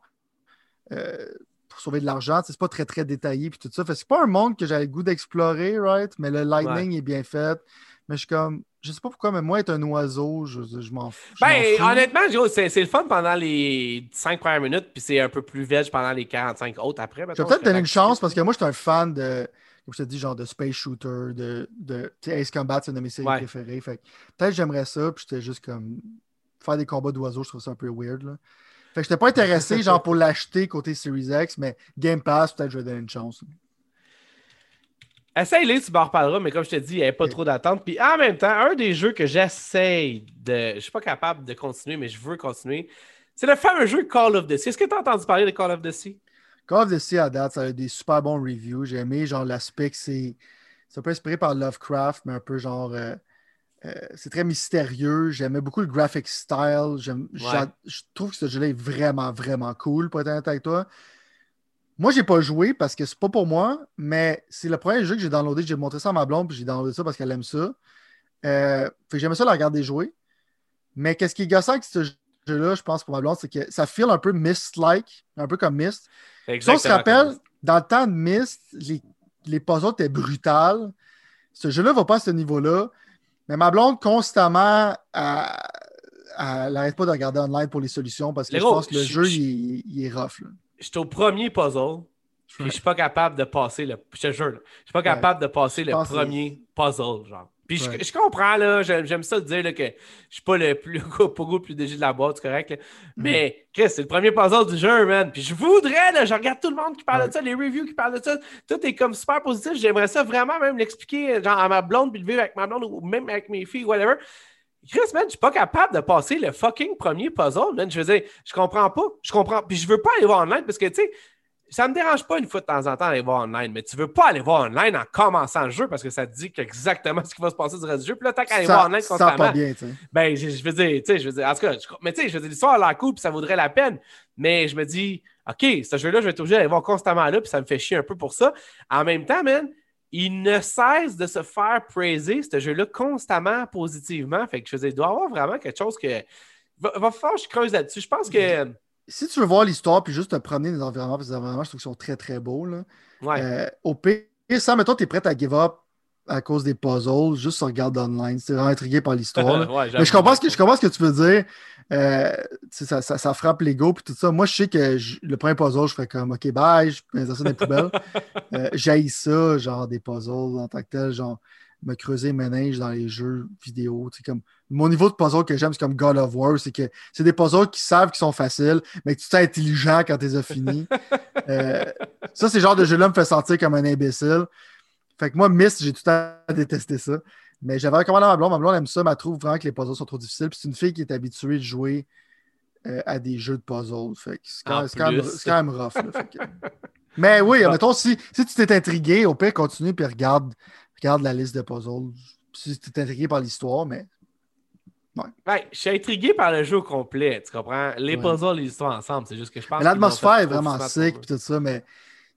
Euh, pour sauver de l'argent, c'est pas très très détaillé puis tout ça. Fait c'est pas un monde que j'avais le goût d'explorer, right? Mais le lightning est bien fait. Mais je suis comme, je sais pas pourquoi, mais moi, être un oiseau, je, je m'en fous. Ben, honnêtement, c'est le fun pendant les 5 premières minutes, puis c'est un peu plus veg pendant les 45 autres après. Je vais peut-être donner une chance parce que moi, je suis un fan de, comme je te dis, genre de Space Shooter, de, de Ace Combat, c'est une de mes séries préférées. peut-être j'aimerais ça, puis j'étais juste comme. Faire des combats d'oiseaux, je trouve ça un peu weird. Là. Fait que j'étais pas intéressé, genre, pour l'acheter côté Series X, mais Game Pass, peut-être je vais donner une chance. Essaye-les, tu m'en reparleras, mais comme je te dis, il n'y avait pas trop d'attente. Puis en même temps, un des jeux que j'essaye de. Je ne suis pas capable de continuer, mais je veux continuer, c'est le fameux jeu Call of Duty. Est-ce que tu as entendu parler de Call of Duty? Call of Duty à date, ça a des super bons reviews. J'ai aimé, genre, l'aspect que c'est. C'est un peu inspiré par Lovecraft, mais un peu genre. Euh, euh, c'est très mystérieux. J'aimais beaucoup le graphic style. Je trouve que ce jeu-là est vraiment, vraiment cool, pour être honnête avec toi. Moi, j'ai pas joué parce que c'est pas pour moi, mais c'est le premier jeu que j'ai downloadé. J'ai montré ça à ma blonde, puis j'ai downloadé ça parce qu'elle aime ça. Euh, fait que j'aimais ça la regarder jouer. Mais qu'est-ce qui est gossant avec ce jeu-là, je pense, pour ma blonde, c'est que ça feel un peu Mist-like, un peu comme Mist. Si on se rappelle, dans le temps de Mist, les, les puzzles étaient brutales. Ce jeu-là va pas à ce niveau-là. Mais ma blonde, constamment, elle n'arrête pas de regarder online pour les solutions parce que je pense que le jeu, il, est rough. Suis au premier puzzle. et Je suis pas capable de passer le. Je te jure, je suis pas capable de passer le premier puzzle, genre. Puis je, comprends, là, j'aime ça dire là, que je suis pas le plus gros, le plus dégé de la boîte, c'est correct. Mm-hmm. Mais Chris, c'est le premier puzzle du jeu, man. Puis je voudrais, là, je regarde tout le monde qui parle de ça, les reviews qui parlent de ça. Tout est comme super positif. J'aimerais ça vraiment même l'expliquer genre à ma blonde, puis le vivre avec ma blonde ou même avec mes filles, whatever. Chris, man, je suis pas capable de passer le fucking premier puzzle, man. Je veux dire, je comprends pas. Je comprends. Puis je veux pas aller voir online parce que, tu sais, ça me dérange pas une fois de temps en temps d'aller voir online, mais tu veux pas aller voir online en commençant le jeu parce que ça te dit exactement *laughs* ce qui va se passer du reste du jeu. Puis là, t'as qu'à aller voir online constamment. Pas bien, ben, je, veux dire, tu sais, je veux dire, en tout cas, mais tu sais, je veux dire, l'histoire a l'air cool, puis ça vaudrait la peine. Mais je me dis, OK, ce jeu-là, je vais être obligé d'aller voir constamment là, puis ça me fait chier un peu pour ça. En même temps, man, il ne cesse de se faire praiser, ce jeu-là, constamment positivement. Fait que je dire, il doit y avoir vraiment quelque chose que. Va, va falloir que je creuse là-dessus. Je pense que si tu veux voir l'histoire puis juste te promener dans les environnements, parce que les environnements, je trouve qu'ils sont très, très beaux. Là. Ouais. Euh, au pire, ça, mettons, tu es prêt à give up à cause des puzzles, juste regarde online. C'est vraiment intrigué par l'histoire. *laughs* Mais je comprends, ce que, je comprends ce que tu veux dire. Euh, ça, ça, ça, frappe l'ego puis tout ça. Moi, je sais que le premier puzzle, je ferais comme OK, bye, je mets ça dans les poubelles. *laughs* euh, J'haïs ça, genre des puzzles en tant que tel, genre me creuser mes neiges dans les jeux vidéo. Comme, mon niveau de puzzle que j'aime, c'est comme God of War, c'est que c'est des puzzles qui savent qu'ils sont faciles, mais que tu t'es intelligent quand tu les as finis. *laughs* Euh, ça, c'est le genre de jeu-là me fait sentir comme un imbécile. Fait que moi, Myst, j'ai tout à détester ça. Mais j'avais recommandé à ma blonde. Ma blonde aime ça, mais elle trouve vraiment que les puzzles sont trop difficiles. Puis c'est une fille qui est habituée de jouer euh, à des jeux de puzzles. Fait c'est quand, quand, même rough. *laughs* Mais oui, mettons, si, si tu t'es intrigué, au pire, continue et regarde regarde la liste de puzzles. Si tu es intrigué par l'histoire, mais. Ouais. je suis intrigué par le jeu complet, tu comprends? Les puzzles et l'histoire ensemble, c'est juste que je pense. L'atmosphère est vraiment sick et tout ça, mais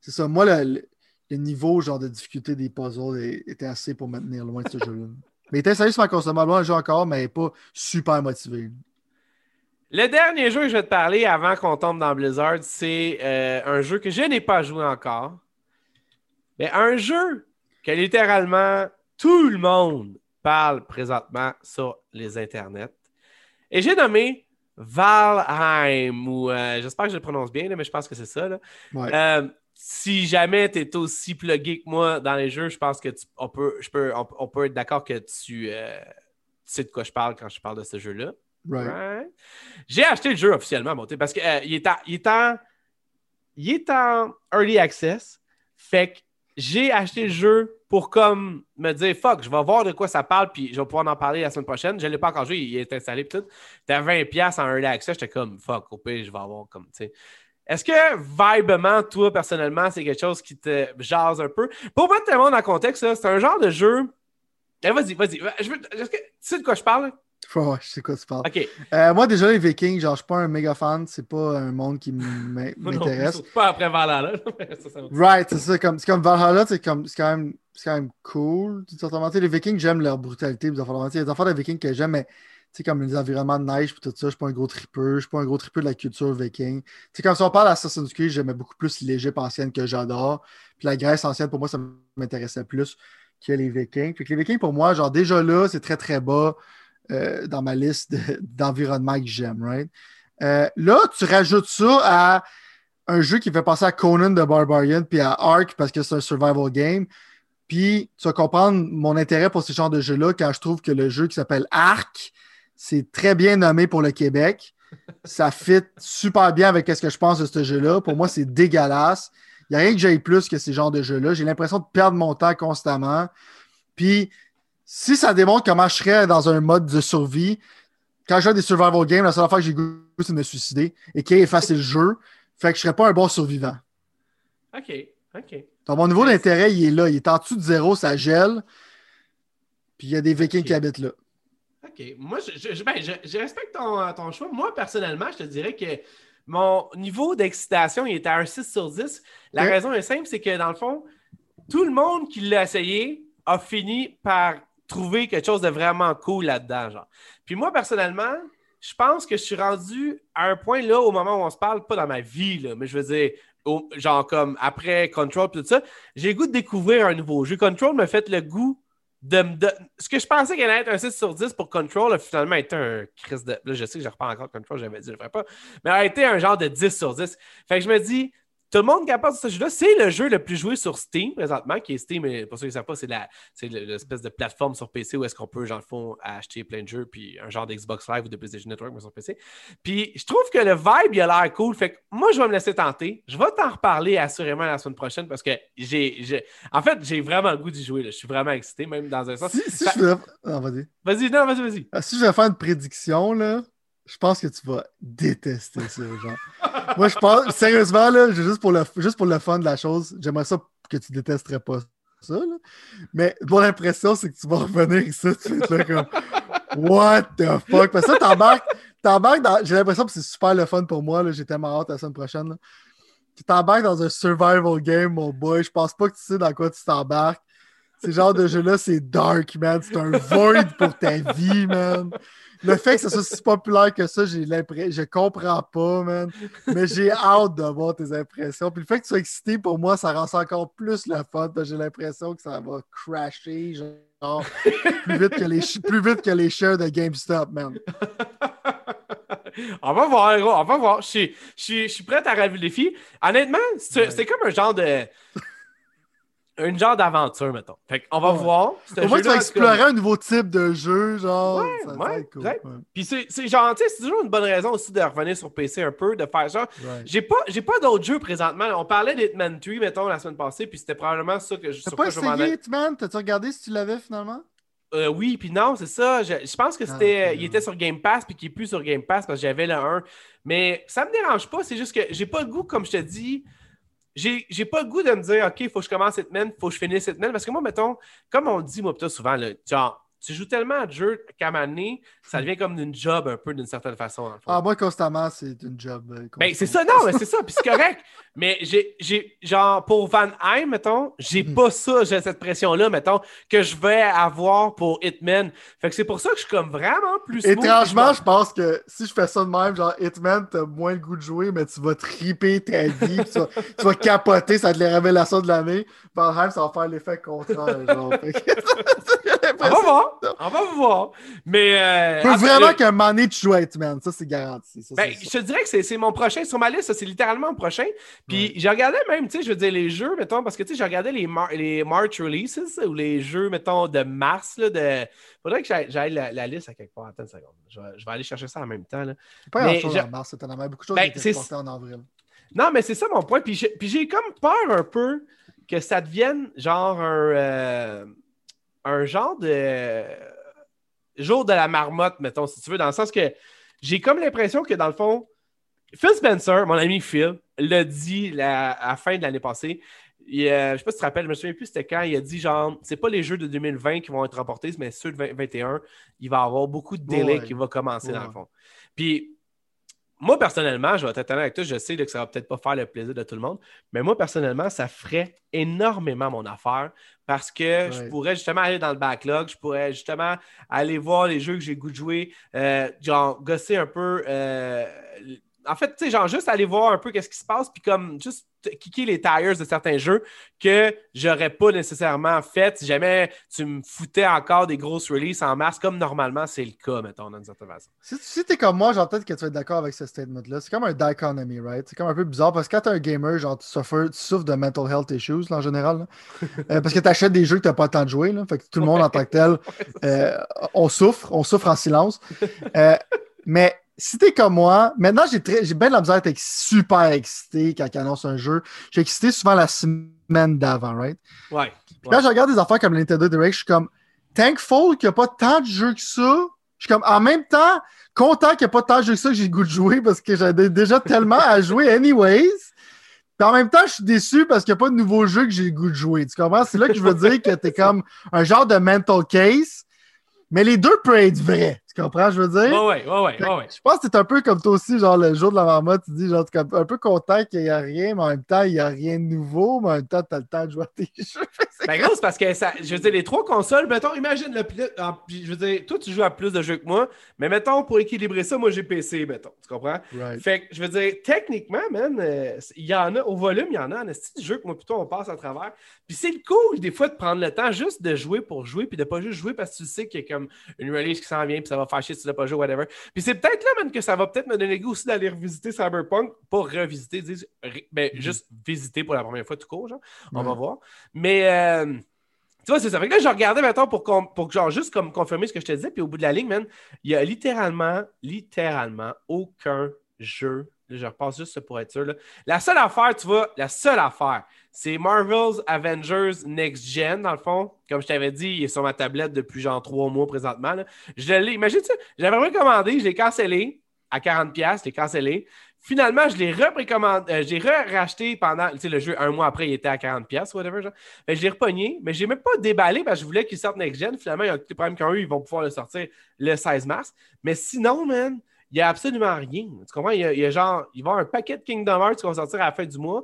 c'est ça. Moi, le, niveau genre de difficulté des puzzles était assez pour me maintenir loin de ce jeu-là. Mais il était sérieux sur ma consommable, un jeu encore, mais pas super motivé. Le dernier jeu que je vais te parler avant qu'on tombe dans Blizzard, c'est euh, un jeu que je n'ai pas joué encore. Mais un jeu que littéralement tout le monde parle présentement sur les internets. Et j'ai nommé Valheim, ou euh, j'espère que je le prononce bien, mais je pense que c'est ça. Euh, si jamais tu es aussi plugué que moi dans les jeux, je pense que on, peut, je peux, on, peut être d'accord que tu, euh, sais de quoi je parle quand je parle de ce jeu-là. J'ai acheté le jeu officiellement, parce qu'il est, il est, en, il est en early access. Fait que j'ai acheté le jeu pour comme me dire fuck, je vais voir de quoi ça parle, puis je vais pouvoir en parler la semaine prochaine. Je ne l'ai pas encore joué, il est installé, puis tout. T'as 20$ en early access, j'étais comme fuck, au pire, je vais avoir comme, tu sais. Est-ce que vibement, toi, personnellement, c'est quelque chose qui te jase un peu? Pour mettre tout le monde en contexte, c'est un genre de jeu. Eh, vas-y, vas-y. tu sais de quoi je parle? *laughs* Ouais, je sais quoi tu parles. Euh, moi, déjà, les Vikings, genre, je suis pas un méga fan. C'est pas un monde qui *laughs* m'intéresse. pas après Valhalla. *laughs* right, c'est ça. Comme, comme Valhalla, c'est quand, même, quand même cool. Les Vikings, j'aime leur brutalité. Les enfants, les enfants de Vikings que j'aime, mais sais, comme les environnements de neige et tout ça, je suis pas un gros tripeux, je suis pas un gros tripeux de la culture viking. sais, quand on parle d'Assassin's Creed, j'aimais beaucoup plus l'Égypte ancienne que j'adore. Puis la Grèce ancienne, pour moi, ça m'intéressait plus que les Vikings. Fait que les Vikings, pour moi, genre déjà là, c'est très très bas. Euh, dans ma liste d'environnements que j'aime, right? Euh, là, tu rajoutes ça à un jeu qui fait penser à Conan the Barbarian puis à Ark parce que c'est un survival game. Puis tu vas comprendre mon intérêt pour ce genre de jeu-là quand je trouve que le jeu qui s'appelle Ark, c'est très bien nommé pour le Québec. Ça fit super bien avec ce que je pense de ce jeu-là. Pour moi, c'est dégueulasse. Il n'y a rien que j'aille plus que ces genres de jeux-là. J'ai l'impression de perdre mon temps constamment. Puis si ça démontre comment je serais dans un mode de survie, quand je joue des survival games, la seule fois que j'ai goûté, c'est de me suicider et qui effacer le jeu. Fait que je serais pas un bon survivant. OK. OK. Donc, mon niveau d'intérêt, il est là. Il est en dessous de zéro, ça gèle. Puis il y a des Vikings qui habitent là. OK. Moi, je, ben, respecte ton, choix. Moi, personnellement, je te dirais que mon niveau d'excitation, il est à un 6 sur 10. La raison est simple, c'est que dans le fond, tout le monde qui l'a essayé a fini par trouver quelque chose de vraiment cool là-dedans. Genre. Puis moi, personnellement, je pense que je suis rendu à un point là, au moment où on se parle, pas dans ma vie, là, mais je veux dire, genre comme après Control tout ça, j'ai le goût de découvrir un nouveau jeu. Control me fait le goût de, ce que je pensais qu'elle allait être un 6 sur 10 pour Control a finalement été un Chris de. Là, je sais que je repars encore Control, j'avais dit, je le ferais pas. Mais a été un genre de 10 sur 10. Fait que je me dis, tout le monde capable de ce jeu-là. C'est le jeu le plus joué sur Steam présentement, qui est Steam, mais pour ceux qui ne savent pas, c'est l'espèce de plateforme sur PC où est-ce qu'on peut, genre, le fond, acheter plein de jeux, puis un genre d'Xbox Live ou de PlayStation Network, mais sur PC. Puis je trouve que le vibe, il a l'air cool. Fait que moi, je vais me laisser tenter. Je vais t'en reparler assurément la semaine prochaine parce que j'ai. En fait, j'ai vraiment le goût d'y jouer. Je suis vraiment excité, même dans un sens. Si, je veux... vas-y. Vas-y, non, vas-y, vas-y. Ah, si je vais faire une prédiction, là je pense que tu vas détester ça, genre. Moi, je pense, sérieusement, là, juste pour, le, juste pour le fun de la chose, j'aimerais ça que tu détesterais pas ça. Mais mon impression, c'est que tu vas revenir ici, tu vas là comme What the fuck? Parce que ça, t'embarques, dans. J'ai l'impression que c'est super le fun pour moi, là. J'ai tellement hâte la semaine prochaine. Tu t'embarques dans un survival game, mon boy. Je pense pas que tu sais dans quoi tu t'embarques. Ces genres de jeux-là, c'est dark, man. C'est un void pour ta vie, man le fait que ça soit si populaire que ça, j'ai l'impression, je comprends pas, man. Mais j'ai hâte de voir tes impressions. Puis le fait que tu sois excité, pour moi, ça rend ça encore plus le fun. J'ai l'impression que ça va crasher, genre, plus vite que les, plus vite que les shares de GameStop, man. On va voir, gros, on va voir. Je suis, je suis, prêt à relever le défi. Honnêtement, c'est comme un genre de un genre d'aventure, mettons. Fait on va voir. Au moins, tu vas explorer un nouveau type de jeu, genre. Ouais, ouais, cool. Puis c'est genre, tu sais, c'est toujours une bonne raison aussi de revenir sur PC un peu, de faire genre. J'ai pas, pas d'autres jeux présentement. On parlait d'Hitman 3, mettons, la semaine passée, puis c'était probablement ça que je T'as pas essayé Hitman? T'as-tu regardé si tu l'avais finalement? Euh, oui, puis non, c'est ça. Je, pense que ah, c'était. il était sur Game Pass, puis qu'il n'est plus sur Game Pass parce que j'avais le 1. Mais ça me dérange pas, c'est juste que j'ai pas le goût, comme je te dis j'ai pas le goût de me dire, OK, il faut que je commence cette semaine, il faut que je finisse cette semaine. Parce que moi, mettons, comme on dit, moi, souvent, là, genre, tu joues tellement à jeu qu'à un ça devient comme une job un peu d'une certaine façon. Ah, moi, constamment, c'est une job. Euh, ben, c'est ça, non, mais c'est ça, puis c'est correct. *laughs* mais j'ai, genre, pour Van Heim, mettons, j'ai hmm. pas ça, j'ai cette pression-là, mettons, que je vais avoir pour Hitman. Fait que c'est pour ça que je suis comme vraiment plus. Étrangement, je pense que si je fais ça de même, genre, Hitman, t'as moins le goût de jouer, mais tu vas triper ta vie, *laughs* tu, vas, capoter, ça être les révélations de l'année. Van Heim, ça va faire l'effet contraire, genre. *laughs* *laughs* On va voir. On va voir. Mais. Euh, Faut vraiment qu'un moment donné, tu joues à Hitman. Ça, c'est garanti. ben, je te dirais que c'est mon prochain. Sur ma liste, c'est littéralement mon prochain. Puis j'ai regardé même, tu sais, je veux dire, les jeux, mettons, parce que, tu sais, j'ai regardé les, les March releases ou les jeux, mettons, de mars. Là, de... Faudrait que j'aille la, la, liste à quelque part. Attends une seconde. Je vais, aller chercher ça en même temps. Là. Pas grand chose en mars. As beaucoup de choses ben, qui étaient en avril. Non, mais c'est ça mon point. Puis j'ai comme peur un peu que ça devienne genre un. Euh, un genre de jour de la marmotte, mettons, si tu veux, dans le sens que j'ai comme l'impression que dans le fond, Phil Spencer, mon ami Phil, l'a dit à la fin de l'année passée. Je euh, je sais pas si tu te rappelles, je me souviens plus c'était quand. Il a dit genre, c'est pas les jeux de 2020 qui vont être remportés, mais ceux de 2021, il va y avoir beaucoup de délais qui vont commencer dans le fond. Puis moi, personnellement, je vais être avec toi, je sais que ça va peut-être pas faire le plaisir de tout le monde, mais moi, personnellement, ça ferait énormément mon affaire parce que je pourrais justement aller dans le backlog, je pourrais justement aller voir les jeux que j'ai goût de jouer, euh, genre gosser un peu. Euh, en fait, tu sais, genre juste aller voir un peu qu'est-ce qui se passe, puis comme juste kicker les tires de certains jeux que j'aurais pas nécessairement fait si jamais tu me foutais encore des grosses releases en masse, comme normalement c'est le cas, mettons, dans une certaine façon. Si, si t'es comme moi, peut-être que tu être d'accord avec ce statement-là. C'est comme un dichotomy, right? C'est comme un peu bizarre parce que quand t'es un gamer, genre tu souffres, tu souffres de mental health issues en général. *laughs* Euh, parce que tu achètes des jeux que t'as pas le temps de jouer. Là. Fait que tout le monde en tant que tel, *laughs* euh, on souffre, on souffre en silence. Euh, mais si t'es comme moi, maintenant j'ai j'ai bien la misère d'être super excité quand ils annoncent un jeu. J'ai excité souvent la semaine d'avant, right? Ouais. Quand je regarde des affaires comme Nintendo Direct, je suis comme thankful qu'il n'y a pas tant de jeux que ça. Je suis comme en même temps content qu'il n'y ait pas tant de jeux que ça que j'ai le goût de jouer parce que j'avais déjà tellement à jouer anyways. Puis en même temps, je suis déçu parce qu'il n'y a pas de nouveaux jeux que j'ai le goût de jouer. Tu comprends? C'est là que je veux dire que t'es comme un genre de mental case mais les deux peuvent être vrais. Tu comprends, je veux dire? Ouais, ouais, ouais, ouais, Je pense que c'est un peu comme toi aussi, genre le jour de la marmotte, tu dis, genre, tu es un peu content qu'il n'y a rien, mais en même temps, il n'y a rien de nouveau, mais en même temps, tu as le temps de jouer à tes *laughs* jeux. ben, gros, c'est parce que, ça, je veux dire, les trois consoles, mettons, imagine, le, je veux dire, toi, tu joues à plus de jeux que moi, mais mettons, pour équilibrer ça, moi, j'ai PC, mettons, tu comprends? Fait que, je veux dire, techniquement, man, euh, il y en a, au volume, il y en a, en esti de jeux que moi, plutôt, on passe à travers. Puis c'est cool, des fois, de prendre le temps juste de jouer pour jouer, puis de pas juste jouer parce que tu sais qu'il y a comme une release qui s'en vient, puis ça va faire chier si tu l'as pas joué, whatever. Puis c'est peut-être là, même que ça va peut-être me donner le goût aussi d'aller revisiter Cyberpunk, pas revisiter, ben, mm-hmm. juste visiter pour la première fois tout court, genre. On va voir. Mais. Euh, tu vois, c'est ça. Fait que là, je regardais maintenant pour, pour genre, juste comme confirmer ce que je te disais, puis au bout de la ligne, man, il y a littéralement, littéralement aucun jeu. je repasse juste pour être sûr. Là. La seule affaire, tu vois, la seule affaire, c'est Marvel's Avengers Next Gen, dans le fond. Comme je t'avais dit, il est sur ma tablette depuis genre trois mois présentement. Je l'ai, imagine-tu, j'avais recommandé, je l'ai cancellé à 40$, je l'ai cancellé. Finalement, je l'ai reprécommandé, euh, j'ai re-racheté pendant, tu sais, le jeu, un mois après, il était à 40$, whatever. Je l'ai repogné, mais je n'ai même pas déballé parce que je voulais qu'il sorte Next Gen. Finalement, il y a des problèmes qu'ils ont eu, ils vont pouvoir le sortir le 16 mars. Mais sinon, man, il n'y a absolument rien. Tu comprends? Il y, a, genre, il va y avoir un paquet de Kingdom Hearts qui va sortir à la fin du mois.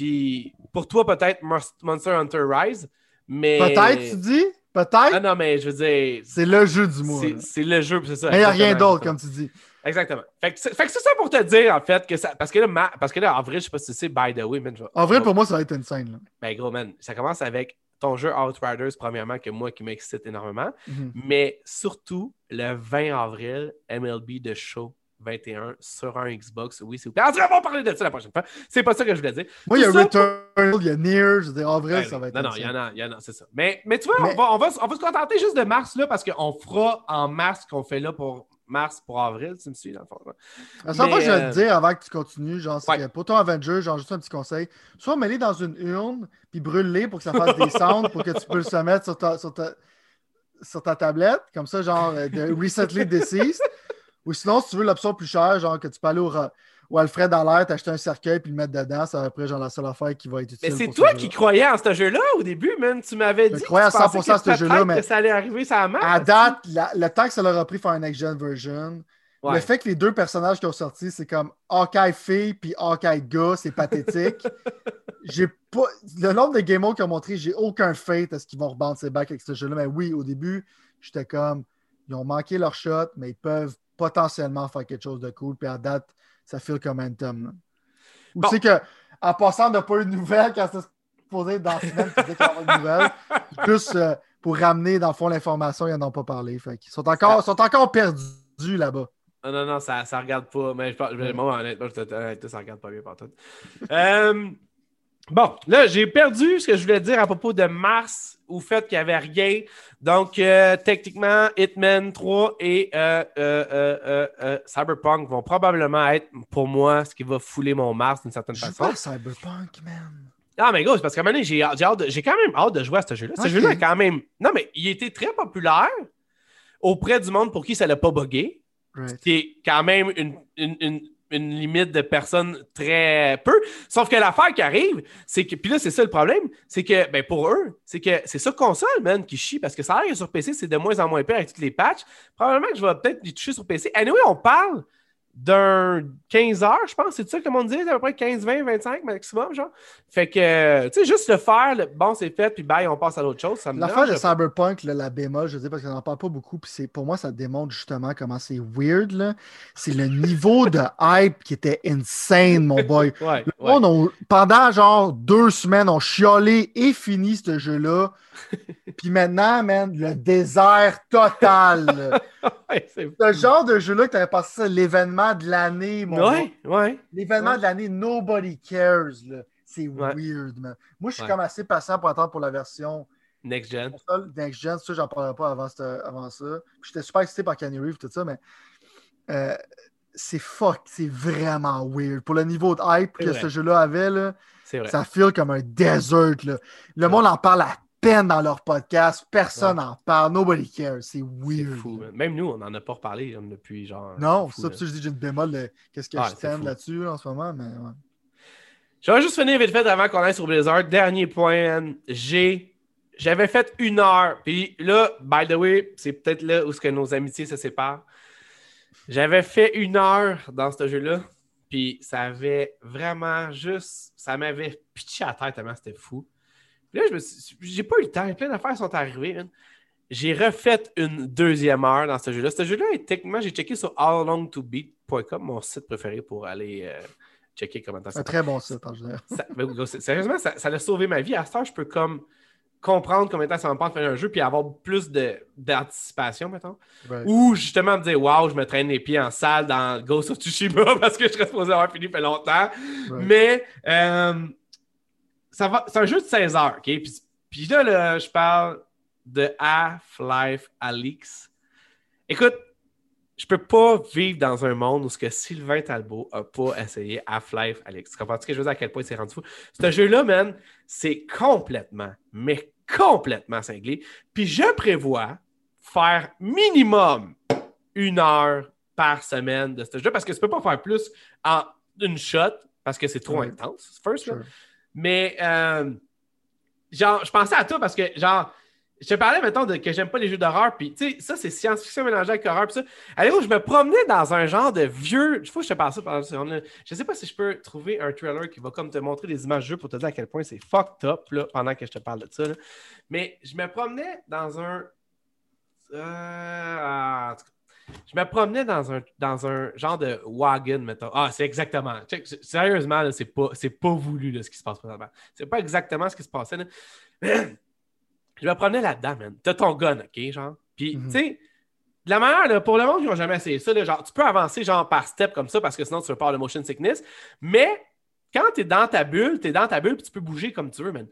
Puis pour toi, peut-être Monster Hunter Rise. Mais... Peut-être, tu dis? Peut-être? Ah non, mais je veux dire. C'est le jeu du mois. C'est le jeu, c'est ça. Mais il n'y a rien d'autre, comme tu dis. Exactement. Fait que c'est ça pour te dire, en fait, que ça. Parce que là, parce que là en vrai, je sais pas si c'est by the way, man. En vrai, pour moi, ça va être une scène. Là. Ben, gros, man, ça commence avec ton jeu Outriders, premièrement, que moi qui m'excite énormément. Mhm. Mais surtout, le 20 avril, MLB de Show 21 sur un Xbox. Oui, plaît. En tout cas, on va parler de ça la prochaine fois. C'est pas ça que je voulais dire. Moi, il y a Returnal, il y a Nier. Je veux dire, en vrai, ça va être. Non, non, il y en a, il y en a, c'est ça. Mais, mais tu vois, On, va, on, va, on va se contenter juste de mars, là, parce qu'on fera en mars ce qu'on fait là pour mars pour avril, tu me suis, dans le fond. La seule fois je vais te euh, dire avant que tu continues, genre, c'est que pour ton Avenger, genre, juste un petit conseil, soit mets-les dans une urne, puis brûle-les pour que ça fasse des sounds, pour que tu puisses le mettre sur ta, sur ta, sur ta tablette, comme ça, genre, euh, de recently deceased. Ou sinon, si tu veux l'option plus chère, genre que tu peux aller au, au Alfred dans l'air, t'acheter un cercueil puis le mettre dedans, c'est après genre la seule affaire qui va être utile. Mais c'est toi qui croyais en ce jeu-là au début, man. Tu m'avais dit. Je croyais à 100% à ce jeu-là, mais. Que ça allait arriver, ça a À date, le temps que ça leur a pris faire une next-gen version, le fait que les deux personnages qui ont sorti, c'est comme Hawkeye fille puis Hawkeye gars, c'est pathétique. *laughs* j'ai pas. Le nombre de game qu'ils ont montré, j'ai aucun fait à ce qu'ils vont rebendre ses bacs avec ce jeu-là. Mais oui, au début, j'étais comme. Ils ont manqué leur shot, mais ils peuvent potentiellement faire quelque chose de cool. Puis à date, ça file comme un tome. Ou c'est que, en passant de pas une nouvelle, quand c'est supposé dans la semaine, tu dis qu'il y aura une nouvelle, *laughs* plus euh, pour ramener, dans le fond, l'information, ils n'en ont pas parlé. Fait ils sont encore, sont encore perdus là-bas. Non, non, non, ça ne regarde pas. Mais je, moi, honnêtement, je, ça regarde pas bien partout. euh, Bon, là, j'ai perdu ce que je voulais dire à propos de mars, au fait qu'il n'y avait rien. Donc, euh, techniquement, Hitman 3 et euh, euh, Cyberpunk vont probablement être, pour moi, ce qui va fouler mon mars d'une certaine façon. Pas Cyberpunk, man. Ah, mais gros, c'est parce qu'à un moment donné, j'ai, j'ai, quand même hâte de jouer à ce jeu-là. Ce jeu-là, quand même. Non, mais il était très populaire auprès du monde pour qui ça l'a pas buggé. C'est quand même une, une une limite de personnes très peu. Sauf que l'affaire qui arrive, c'est que, puis là, c'est ça le problème, c'est que, ben pour eux, c'est que c'est ça console, man, qui chie, parce que ça a l'air que sur PC, c'est de moins en moins pire avec toutes les patchs. Probablement que je vais peut-être les toucher sur PC. Anyway, on parle d'un 15 heures, je pense. C'est ça que le monde dit, à peu près 15, 20, 25 maximum, genre. Fait que, tu sais, juste le faire, bon, c'est fait, puis bye, on passe à l'autre chose. L'affaire de Cyberpunk, la bémol, je dis parce qu'on n'en parle pas beaucoup, puis pour moi, ça démontre justement comment c'est weird, là. C'est le niveau de hype qui était insane, mon boy. *laughs* pendant genre deux semaines, on chiolé et fini ce jeu-là. *laughs* Puis maintenant, man, le désert total. *laughs* c'est ce genre de jeu-là que tu avais passé l'événement de l'année, mon Ouais, ouais. L'événement de l'année, nobody cares. C'est weird, man. Moi, je suis comme assez patient pour attendre pour la version Next Gen. Next Gen, ça, j'en parlerai pas avant, avant ça. J'étais super excité par Kenny Reeve, tout ça, mais euh, c'est fuck, c'est vraiment weird. Pour le niveau de hype que ce jeu-là avait, là, ça feel comme un desert. Là. Le monde en parle à peine dans leur podcast. Personne n'en parle. Nobody cares. C'est weird. Fou, Même nous, on n'en a pas reparlé depuis genre. Non, ça, je dis j'ai une bémol de qu'est-ce que je t'aime là-dessus en ce moment. Mais ouais. Je vais juste finir vite fait avant qu'on aille sur Blizzard. Dernier point, j'ai j'avais fait une heure. Puis là, by the way, c'est peut-être là où ce que nos amitiés se séparent. J'avais fait une heure dans ce jeu-là. Puis ça avait vraiment juste. Ça m'avait pitché à la tête tellement c'était fou. Puis là, je me suis... j'ai pas eu le temps. Plein d'affaires sont arrivées. J'ai refait une deuxième heure dans ce jeu-là. Ce jeu-là, techniquement, j'ai checké sur allalongtobeat.com, mon site préféré pour aller euh, checker comment ça C'est un très bon site en général. Ben, sérieusement, ça, ça, a sauvé ma vie. À ce temps, je peux comme comprendre combien de temps ça va me prendre de faire un jeu puis avoir plus d'anticipation, mettons. Ou justement me dire, waouh, je me traîne les pieds en salle dans Ghost of Tsushima *laughs* parce que je serais supposé avoir fini depuis longtemps. Mais euh, ça va, c'est un jeu de 16 heures, OK? Puis, puis là, là, je parle de Half-Life Alix. Écoute, je peux pas vivre dans un monde où ce que Sylvain Talbot a pas essayé Half-Life Alex. Tu comprends ce que je veux dire à quel point c'est rendu fou? Ce jeu-là, man, c'est complètement, mais complètement cinglé. Puis je prévois faire minimum une heure par semaine de ce jeu parce que tu peux pas faire plus en une shot parce que c'est trop intense, first. Mais euh, genre, je pensais à toi parce que genre je te parlais, mettons, de, que j'aime pas les jeux d'horreur, puis tu sais, ça, c'est science-fiction mélangée avec horreur, puis ça. Allez, je me promenais dans un genre de vieux. Il faut que je te passe ça pendant une seconde. Je sais pas si je peux trouver un trailer qui va comme te montrer des images de jeux pour te dire à quel point c'est fucked up, là, pendant que je te parle de ça. Mais je me promenais dans un. Euh, je me promenais dans un, dans un genre de wagon, mettons. Ah, c'est exactement. sérieusement, c'est pas, pas voulu là, ce qui se passe présentement. C'est pas exactement ce qui se passait. Là. *clears throat* Je me promenais là-dedans, man. T'as ton gun, OK, genre? Puis, mhm. tu sais, de la manière, pour le monde qui n'a jamais essayé ça, genre, tu peux avancer genre par step comme ça parce que sinon tu vas pas avoir le motion sickness. Mais quand tu es dans ta bulle, tu es dans ta bulle puis tu peux bouger comme tu veux, man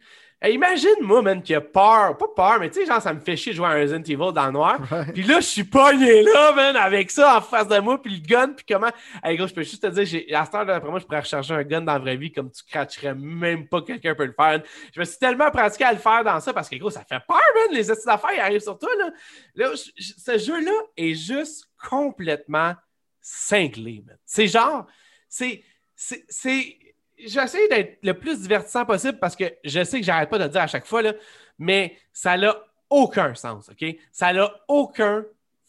imagine, moi, man, qui a peur, pas peur, mais tu sais, genre, ça me fait chier de jouer à Resident Evil dans le noir. Puis là, je suis pogné là, man, avec ça en face de moi, puis le gun, puis comment. Hey, gros, je peux juste te dire, à cette heure, après moi, je pourrais recharger un gun dans la vraie vie comme tu cracherais même pas quelqu'un peut le faire. Je me suis tellement pratiqué à le faire dans ça parce que, gros, ça fait peur, man, les essais d'affaires, ils arrivent sur toi, là. Là, ce jeu-là est juste complètement cinglé, man. C'est genre, c'est. C'est j'essaie d'être le plus divertissant possible parce que je sais que j'arrête pas de le dire à chaque fois, là, mais ça n'a aucun sens, OK? Ça n'a aucun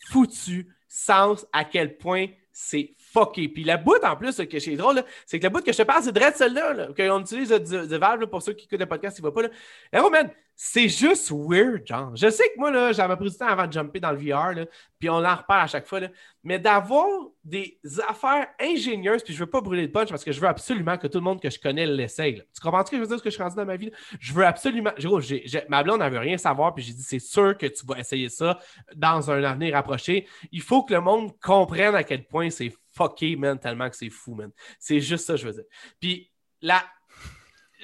foutu sens à quel point c'est fucké. Puis la bout en plus, que c'est drôle, c'est que la bout que je te parle, c'est de celle-là, qu'on utilise de, Valve pour ceux qui écoutent le podcast, il va pas. Là. Là, man, c'est juste weird, genre. Je sais que moi, j'avais pris du temps avant de jumper dans le VR, là, puis on en reparle à chaque fois, là. mais d'avoir des affaires ingénieuses, puis je veux pas brûler le punch parce que je veux absolument que tout le monde que je connais l'essaye. Tu comprends ce que je veux dire, ce que je suis rendu dans ma vie? Je veux absolument. ma blonde n'avait rien savoir, puis j'ai dit, c'est sûr que tu vas essayer ça dans un avenir approché. Il faut que le monde comprenne à quel point c'est fucké, man, tellement que c'est fou, man. C'est juste ça, je veux dire. Puis la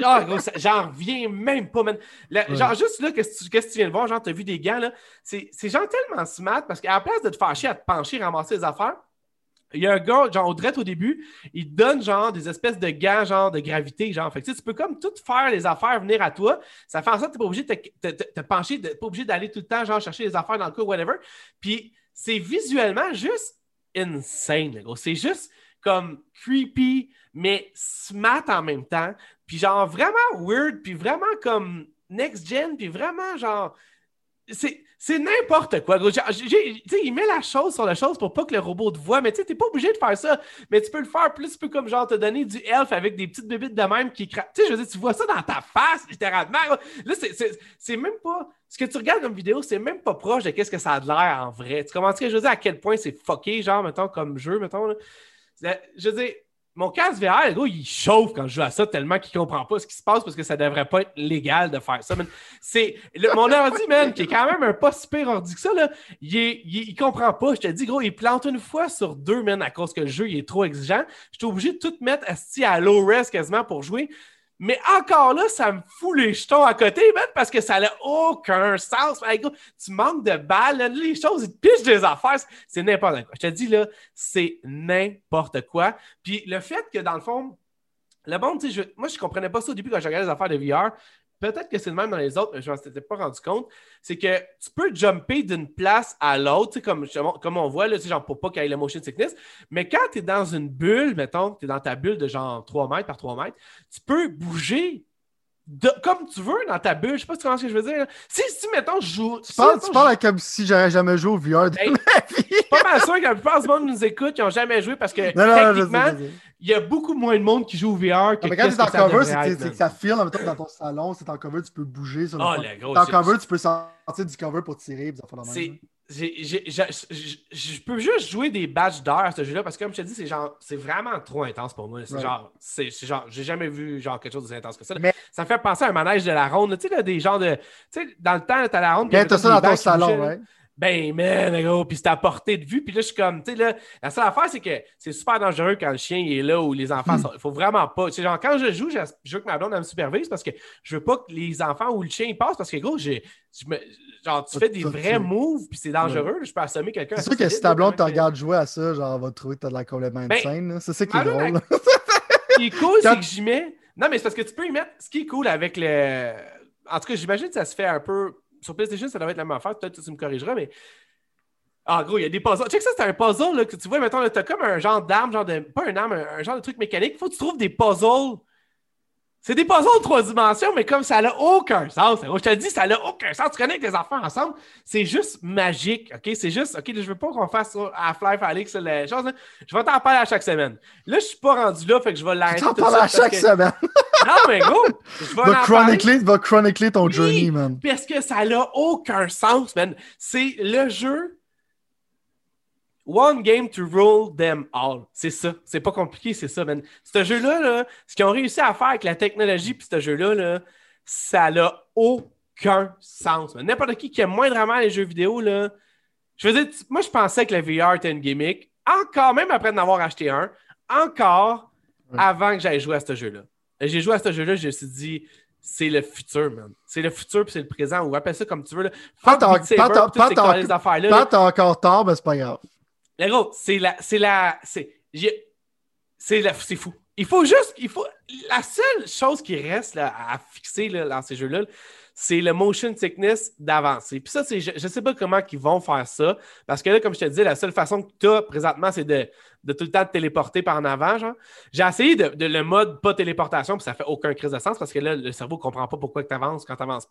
ah, j'en reviens même pas, man. Genre, juste là, qu'est-ce que tu viens de voir? Genre, t'as vu des gants, là? C'est genre tellement smart parce qu'à la place de te fâcher à te pencher, ramasser les affaires, il y a un gars, genre, au au début, il te donne, genre, des espèces de gants, genre, de gravité, genre. Fait que, tu peux comme tout faire les affaires venir à toi. Ça fait en sorte que tu pas obligé de te, pencher, pas obligé d'aller tout le temps, genre, chercher les affaires dans le cours, whatever. Puis, c'est visuellement juste insane, gros. C'est juste comme creepy, mais smart en même temps. Puis genre vraiment weird, puis vraiment comme next-gen, puis vraiment genre... C'est n'importe quoi. Tu sais, il met la chose sur la chose pour pas que le robot te voit, mais tu sais, t'es pas obligé de faire ça. Mais tu peux le faire plus, peu comme genre te donner du elf avec des petites bébites de même qui Tu sais, je veux dire, tu vois ça dans ta face, littéralement. Là, c'est même pas. Ce que tu regardes comme vidéo, c'est même pas proche de qu'est-ce que ça a de l'air en vrai. Tu ce je veux dire? À quel point c'est fucké, genre, mettons, comme jeu, mettons. Je veux dire, mon casque VR, gars, il chauffe quand je joue à ça tellement qu'il comprend pas ce qui se passe parce que ça devrait pas être légal de faire ça. C'est mon ordi, man, qui est quand même un pas super ordi que ça, là, il, il, comprend pas. Je te dis, gros, il plante une fois sur deux, man, à cause que le jeu il est trop exigeant. Je suis obligé de tout mettre à low res quasiment pour jouer. Mais encore là, ça me fout les jetons à côté, man, parce que ça n'a aucun sens. tu manques de balles, les choses, ils te pichent des affaires. C'est n'importe quoi. Je te dis, là, c'est n'importe quoi. Puis le fait que, dans le fond, le monde, moi, je comprenais pas ça au début quand je regardais les affaires de VR peut-être que c'est le même dans les autres, mais je ne m'en étais pas rendu compte, c'est que tu peux jumper d'une place à l'autre, comme, comme on voit, là, genre pour pas qu'il y ait le motion sickness, mais quand tu es dans une bulle, mettons, tu es dans ta bulle de genre 3 mètres par 3 mètres, tu peux bouger comme tu veux dans ta bulle. Je sais pas si tu comprends ce que je veux dire. Si, si mettons, je joue. Tu parles, tu parles comme si j'aurais jamais joué au VR de ma vie. pas mal sûr que la plupart du monde nous écoute qui n'ont jamais joué parce que techniquement, il y a beaucoup moins de monde qui joue au VR que. mais quand tu es en cover, c'est que ça file dans ton salon, c'est en cover, tu peux bouger. Sur le oh, en cover, tu peux sortir du cover pour tirer. C'est je peux juste jouer des badges d'heure à ce jeu-là parce que, comme je te dis, c'est genre, c'est vraiment trop intense pour moi. C'est genre, c'est genre, j'ai jamais vu genre quelque chose d'aussi intense que ça. Mais... Ça me fait penser à un manège de la ronde. Tu sais, des genres de. Tu sais, dans le temps, t'as la ronde. tu t'as ça dans ton salon, ouais. Ben, man, gros, puis c'est à portée de vue. Puis là, je suis comme, tu sais, là, la seule affaire, c'est que c'est super dangereux quand le chien est là ou les enfants sont. Il faut vraiment pas. Tu sais, genre, quand je joue, je, veux que ma blonde me supervise parce que je veux pas que les enfants ou le chien passent parce que, gros, j'ai. Genre, tu fais des vrais moves, puis c'est dangereux. Je peux assommer quelqu'un. C'est sûr que si ta blonde te regarde jouer à ça, genre, elle va te trouver que t'as de la complètement ben, insane. C'est ça qui est drôle. *laughs* Ce qui est cool, c'est que j'y mets. Non, mais c'est parce que tu peux y mettre. Ce qui est cool avec le. En tout cas, j'imagine que ça se fait un peu sur PlayStation, ça doit être la même affaire. Peut-être que tu me corrigeras, mais. Ah, gros, il y a des puzzles. Check ça, c'est un puzzle là, que tu vois, mettons, tu as comme un genre d'arme, genre de. Pas un arme, un, genre de truc mécanique. Faut que tu trouves des puzzles. C'est des puzzles de trois dimensions, mais comme ça n'a aucun sens. Je te dis, ça n'a aucun sens. Tu connectes les enfants ensemble. C'est juste magique. OK? C'est juste. OK, je veux pas qu'on fasse Half-Life Alex les choses. Je vais t'en parler à chaque semaine. Là, je suis pas rendu là, fait que je vais l'arrêter. Tu t'en parles à chaque semaine. Non, mais gros, je vais va, chronicler, va chronicler ton journey, man. Parce que ça n'a aucun sens, man. C'est le jeu One game to rule them all. C'est ça. C'est pas compliqué, c'est ça, man. Ce jeu-là, ce qu'ils ont réussi à faire avec la technologie puis ce jeu-là, là, ça n'a aucun sens. N'importe qui qui aime moindrement les jeux vidéo, là, je veux dire, moi, je pensais que la VR était une gimmick, encore, même après en avoir acheté un, encore avant que j'aille jouer à ce jeu-là. J'ai joué à ce jeu-là, je me suis dit, c'est le futur, man. C'est le futur puis c'est le présent, ou appelle ça comme tu veux. Là. Pas, pas, pas, pas encore tard, mais c'est pas grave. Mais gros, c'est la. C'est la. C'est. C'est fou. Il faut juste. Il faut. La seule chose qui reste là, à fixer là, dans ces jeux-là, c'est le motion sickness d'avancer. Puis ça, c'est, je ne sais pas comment ils vont faire ça. Parce que là, comme je te dis, la seule façon que tu as présentement, c'est de, de, tout le temps te téléporter par en avant. Genre. J'ai essayé de, de, le mode pas téléportation, puis ça fait aucun crise de sens parce que là, le cerveau ne comprend pas pourquoi tu avances quand tu avances.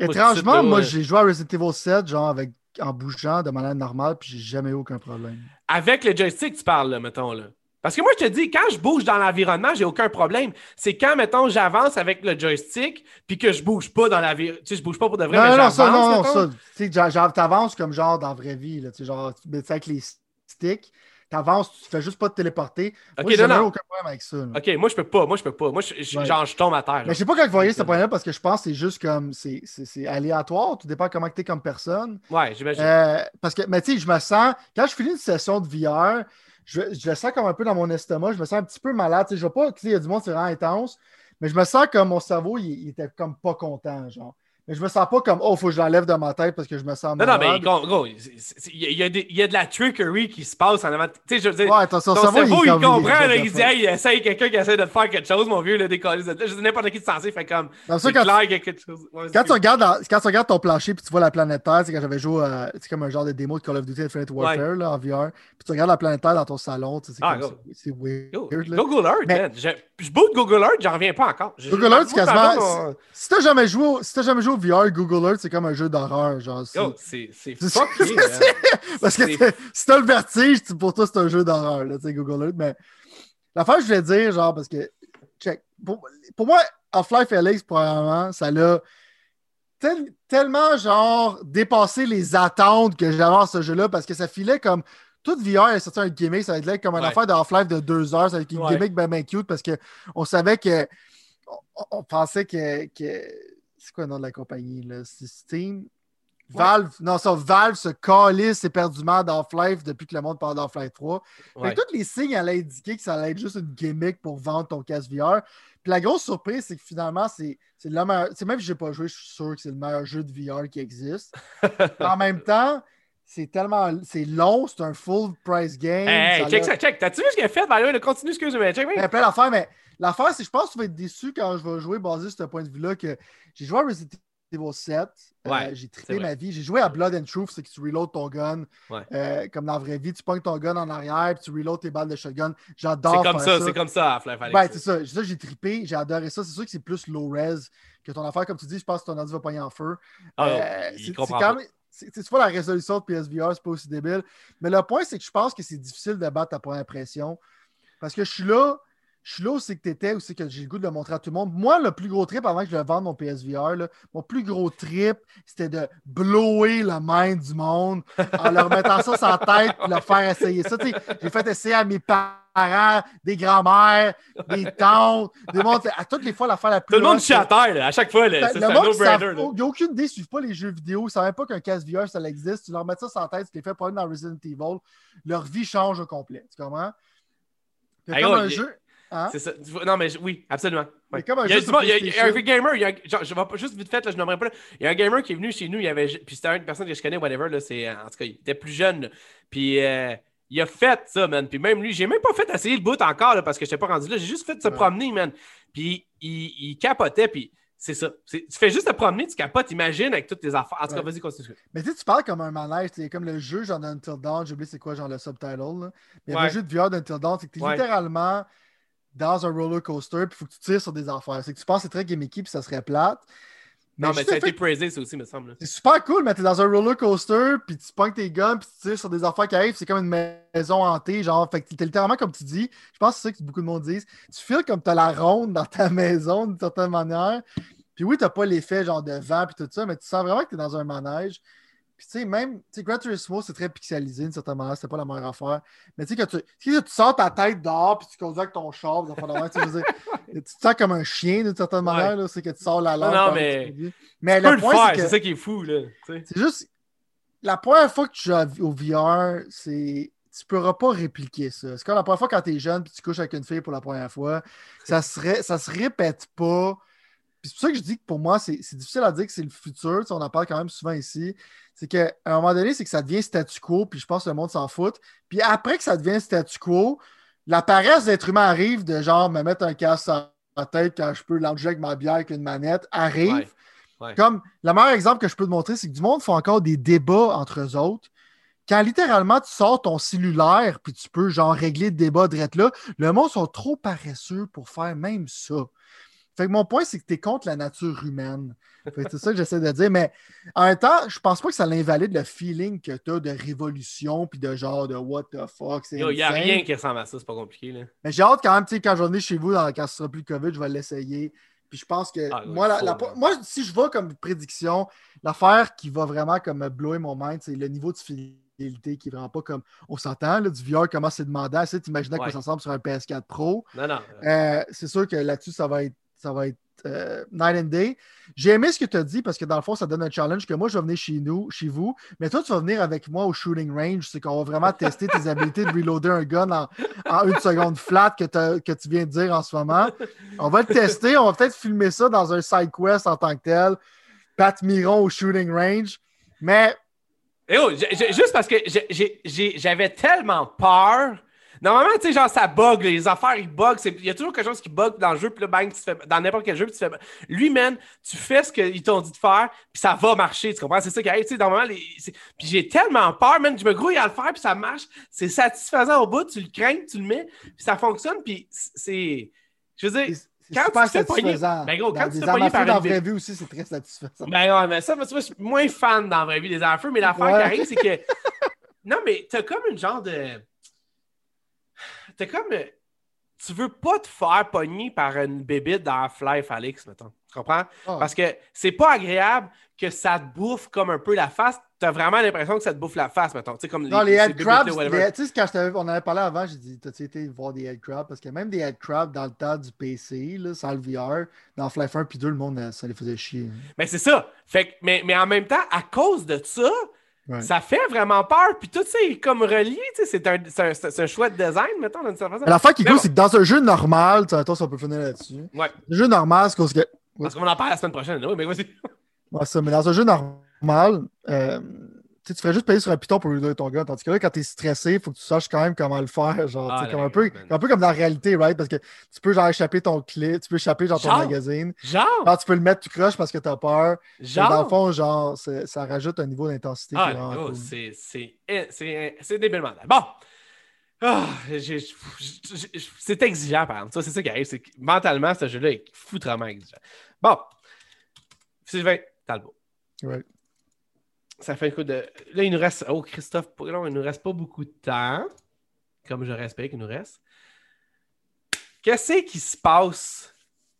Étrangement, moi, j'ai joué à Resident Evil 7, genre avec en bougeant de manière normale, puis j'ai jamais eu aucun problème. Avec le joystick, tu parles, là, mettons, là. Parce que moi, je te dis, quand je bouge dans l'environnement, j'ai aucun problème. C'est quand, mettons, j'avance avec le joystick, puis que je bouge pas dans la vie. Tu sais, je bouge pas pour de vrai, non, mais non, ça, non, non, ça. Tu sais, t'avances comme genre dans la vraie vie, là. Tu sais, genre, avec les sticks, t'avances, tu fais juste pas te téléporter. Ok, moi, j'ai aucun problème avec ça. Ok, moi, je peux pas. Moi, je peux pas. Moi, je, genre, je tombe à terre. Mais je sais pas quand vous voyez ce point-là parce que je pense que c'est juste comme. C'est aléatoire. Tout dépend comment tu es comme personne. Ouais, j'imagine. Euh, parce que, mais tu sais, je me sens. Quand je finis une session de VR, je, je, le sens comme un peu dans mon estomac. Je me sens un petit peu malade. Je vois pas. Tu sais, il y a du monde, c'est vraiment intense. Mais je me sens comme mon cerveau, il, il était comme pas content. Genre. Mais je me sens pas comme, oh, faut que je l'enlève de ma tête parce que je me sens mal. Non, non, mais gros, il y, y, a de la trickery qui se passe en avant. Tu sais, je veux dire, ouais, ton cerveau, il, comprend, là, il dit, hey, essaye quelqu'un qui essaie de faire quelque chose, mon vieux, le décoller. Je dis, n'importe qui est censé, fait comme, c'est clair a quelque chose. quand, tu regardes quand tu regardes ton plancher puis tu vois la planète Terre, c'est quand j'avais joué, c'est comme un genre de démo de Call of Duty Infinite Warfare, là, en VR, puis tu regardes la planète Terre dans ton salon, c'est ah, c'est weird. Google Earth, man. Je boot Google Earth, j'en reviens pas encore. Google Earth, c'est quasiment. Si t'as jamais joué au VR, Google Earth, c'est comme un jeu d'horreur. Genre, c'est fucké. *laughs* Parce que si t'as le vertige, pour toi, c'est un jeu d'horreur, là, Google Earth. Mais l'affaire, je voulais dire, genre, parce que, check, pour, pour moi, Half-Life Alyx, probablement, ça l'a tellement, genre, dépassé les attentes que j'avais à ce jeu-là, parce que ça filait comme. Toute VR est sorti un gimmick, ça va être comme une affaire de Half-Life de deux heures, ça va être une gimmick bien, bien cute parce qu'on savait que. On, pensait que, que c'est quoi le nom de la compagnie? Là? C'est Steam? Valve, non, ça, Valve se calisse éperdument dans Half-Life depuis que le monde parle d'Half-Life 3. Fait tous les signes allaient indiquer que ça allait être juste une gimmick pour vendre ton casque VR. Puis la grosse surprise, c'est que finalement, c'est le meilleur. Même si j'ai pas joué, je suis sûr que c'est le meilleur jeu de VR qui existe. *laughs* en même temps, c'est tellement. C'est long, c'est un full price game. Hey, check ça, check. T'as-tu vu ce qu'il a fait? Ben, continue, excuse-moi. Check, Il y a plein d'affaires, mais l'affaire, c'est que je pense que tu vas être déçu quand je vais jouer basé sur ce point de vue-là que j'ai joué à Resident Evil 7. Euh, j'ai trippé ma vie. J'ai joué à Blood and Truth, c'est que tu reloads ton gun. Euh, comme dans la vraie vie, tu pognes ton gun en arrière puis tu reloads tes balles de shotgun. J'adore C'est comme ça, c'est comme ça à Ben, c'est ça. ça j'ai trippé, j'ai adoré ça. C'est sûr que c'est plus low res que ton affaire. Comme tu dis, je pense que ton ordi va pogner en feu. Ah, euh, c'est quand même. C'est pas la résolution de PSVR, c'est pas aussi débile. Mais le point, c'est que je pense que c'est difficile de battre ta première impression. Parce que je suis là, je suis là où c'est que tu étais, où c'est que j'ai le goût de le montrer à tout le monde. Moi, le plus gros trip avant que je le vende mon PSVR, mon plus gros trip, c'était de blower la main du monde en leur mettant ça sur la tête et leur faire essayer ça. J'ai fait essayer à mes parents, des grands-mères, des tantes, des mondes, à toutes les fois l'affaire la plus. Tout le monde chie à terre, à chaque fois. Là, ben, le monde, il n'y a aucune idée, ne pas les jeux vidéo, ils ne savent pas qu'un casque VR, ça existe. Tu leur mets ça sur la tête, tu les fais pas dans Resident Evil, leur vie change au complet. Tu comprends? C'est comme un jeu. Hein? C'est ça. Non, mais oui, absolument. Ouais. Comme un il, y a, il, y a, il y a un gamer, il y a, genre, je vais pas juste vite fait, là, je n'aimerais pas. Il y a un gamer qui est venu chez nous, il y avait, puis c'était une personne que je connais, whatever, là, c'est, en tout cas, il était plus jeune. Puis euh, il a fait ça, man. Puis même lui, j'ai même pas fait essayer le boot encore, là, parce que je n'étais pas rendu là. J'ai juste fait se promener, man. Puis il, il capotait, puis c'est ça. Tu fais juste te promener, tu capotes, imagine avec toutes tes affaires. En tout cas, vas-y, continue. Mais tu sais, tu parles comme un c'est comme le jeu genre d'Until Dawn, j'ai oublié c'est quoi, genre le subtitle. Là. Mais le jeu de VR d'Until Dawn, c'est que tu littéralement dans un roller coaster, puis il faut que tu tires sur des affaires. C'est que tu penses que c'est très gimmicky, puis ça serait plate. non, mais ça a été praisé, ça aussi, me semble. C'est super cool, mais t'es dans un roller coaster, puis tu pognes tes guns, puis tu tires sur des affaires qui arrivent. C'est comme une maison hantée, genre. Fait que t'es littéralement comme tu dis. Je pense que c'est ça que beaucoup de monde disent. Tu files comme t'as la ronde dans ta *laughs* maison, d'une certaine manière. Puis oui, t'as pas l'effet genre de vent, puis tout ça, mais tu sens vraiment que t'es dans un manège. Puis tu sais, même, tu sais, Gran Turismo, c'est très pixelisé d'une certaine manière, c'était pas la meilleure affaire. Mais tu sais, quand tu, tu sors ta tête dehors, puis tu conduis avec ton char, tu, tu te sens comme un chien d'une certaine manière, c'est que tu sors la lampe. Non, mais. Mais le point, c'est ça qui est fou, là. C'est juste, la première fois que tu joues au VR, c'est tu pourras pas répliquer ça. C'est comme la première fois quand tu es jeune puis tu couches avec une fille pour la première fois, ça, serait, ça se répète pas. C'est pour ça que je dis que pour moi, c'est difficile à dire que c'est le futur. on en parle quand même souvent ici c'est qu'à un moment donné, c'est que ça devient statu quo, puis je pense que le monde s'en fout. Puis après que ça devient statu quo, la paresse d'être humain arrive de genre me mettre un casque sur la tête quand je peux l'enlever avec ma bière avec une manette, arrive. Comme le meilleur exemple que je peux te montrer, c'est que du monde fait encore des débats entre eux autres. Quand littéralement tu sors ton cellulaire puis tu peux genre régler le débat direct là, le monde sont trop paresseux pour faire même ça. Fait que mon point, c'est que tu es contre la nature humaine. C'est ça que j'essaie de dire. Mais en même temps, je pense pas que ça l'invalide le feeling que tu as de révolution puis de genre de what the fuck. Il n'y a rien qui ressemble à ça, c'est pas compliqué. Là. Mais j'ai hâte quand même, quand je vais chez vous, dans, quand ce sera plus le COVID, je vais l'essayer. Puis je pense que ah, moi, moi, si je vois comme prédiction, l'affaire qui va vraiment comme me blower mon mind, c'est le niveau de fidélité qui est vraiment pas comme on s'entend. Du VR, comment c'est demandant. Tu imaginais ouais. quoi ça ressemble sur un PS4 Pro. Non, non. Euh, c'est sûr que là-dessus, ça va être ça va être euh, night and day. J'ai aimé ce que tu as dit parce que dans le fond, ça donne un challenge que moi, je vais venir chez nous, chez vous, mais toi, tu vas venir avec moi au shooting range. C'est qu'on va vraiment tester tes *laughs* habiletés de reloader un gun en, une seconde flat que, que, tu viens de dire en ce moment. On va le tester. On va peut-être filmer ça dans un side quest en tant que tel. Pat Miron au shooting range. Mais. Eh oh, juste parce que j'avais tellement peur Normalement, tu sais, genre, ça bug, les affaires, ils bug. Il y a toujours quelque chose qui bug dans le jeu, puis là, bang, tu fais, dans n'importe quel jeu, puis tu fais. Lui, man, tu fais ce qu'ils t'ont dit de faire, puis ça va marcher, tu comprends? C'est ça qui arrive, tu sais, normalement, les... puis j'ai tellement peur, man, je me grouille à le faire, puis ça marche. C'est satisfaisant au bout, tu le crains, tu le mets, puis ça fonctionne, puis c'est. Je veux dire. Quand super tu satisfaisant. ben gros, quand dans tu par dans la vraie vie aussi, c'est très satisfaisant. Ben ouais, mais ça, vois, je suis moins fan dans la vraie vie des affaires, mais l'affaire qui arrive, c'est que. *laughs* non, mais t'as comme une genre de c'est comme. Euh, tu veux pas te faire pogner par une bébite dans Half-Life, Alex, mettons. Tu comprends? Ah. Parce que c'est pas agréable que ça te bouffe comme un peu la face. Tu as vraiment l'impression que ça te bouffe la face, mettons. Tu sais, comme non, les, headcrabs, tu sais, quand on avait parlé avant, j'ai dit, t'as-tu été voir des headcrabs? Parce que même des headcrabs dans le temps du PC, là, sans le VR, dans Half-Life 1 puis 2, le monde, euh, ça les faisait chier. Mais c'est ça. Fait mais, mais en même temps, à cause de ça, ça fait vraiment peur. Puis tout ça est comme relié. C'est un, un, un, chouette design, mettons, d'une certaine façon. L'affaire qui est cool, c'est que dans un jeu normal, attends, si on peut finir là-dessus. Ouais. Un jeu normal, c'est parce que. Parce qu'on en parle la semaine prochaine, oui, mais vas-y. Ouais, ça, mais dans un jeu normal, euh, tu ferais juste payer sur un piton pour lui donner ton gun. Tandis que là, quand t'es stressé, il faut que tu saches quand même comment le faire. Genre, ah, comme un, peu, un peu comme dans la réalité, right? Parce que tu peux genre échapper ton clé, tu peux échapper genre, ton magazine. Genre? Genre, tu peux le mettre tout croche parce que t'as peur. Genre. dans le fond, genre, ça rajoute un niveau d'intensité. Ah, c'est débilement. Bon. Ah, c'est exigeant, par exemple. C'est ça qui arrive. C'est mentalement, ce jeu-là est foutrement exigeant. Bon. Sylvain Talbot. Ouais. Ça fait un coup de. Là, il nous reste. Oh, Christophe, il nous reste pas beaucoup de temps. Comme je respecte qu'il nous reste. Qu'est-ce qui se passe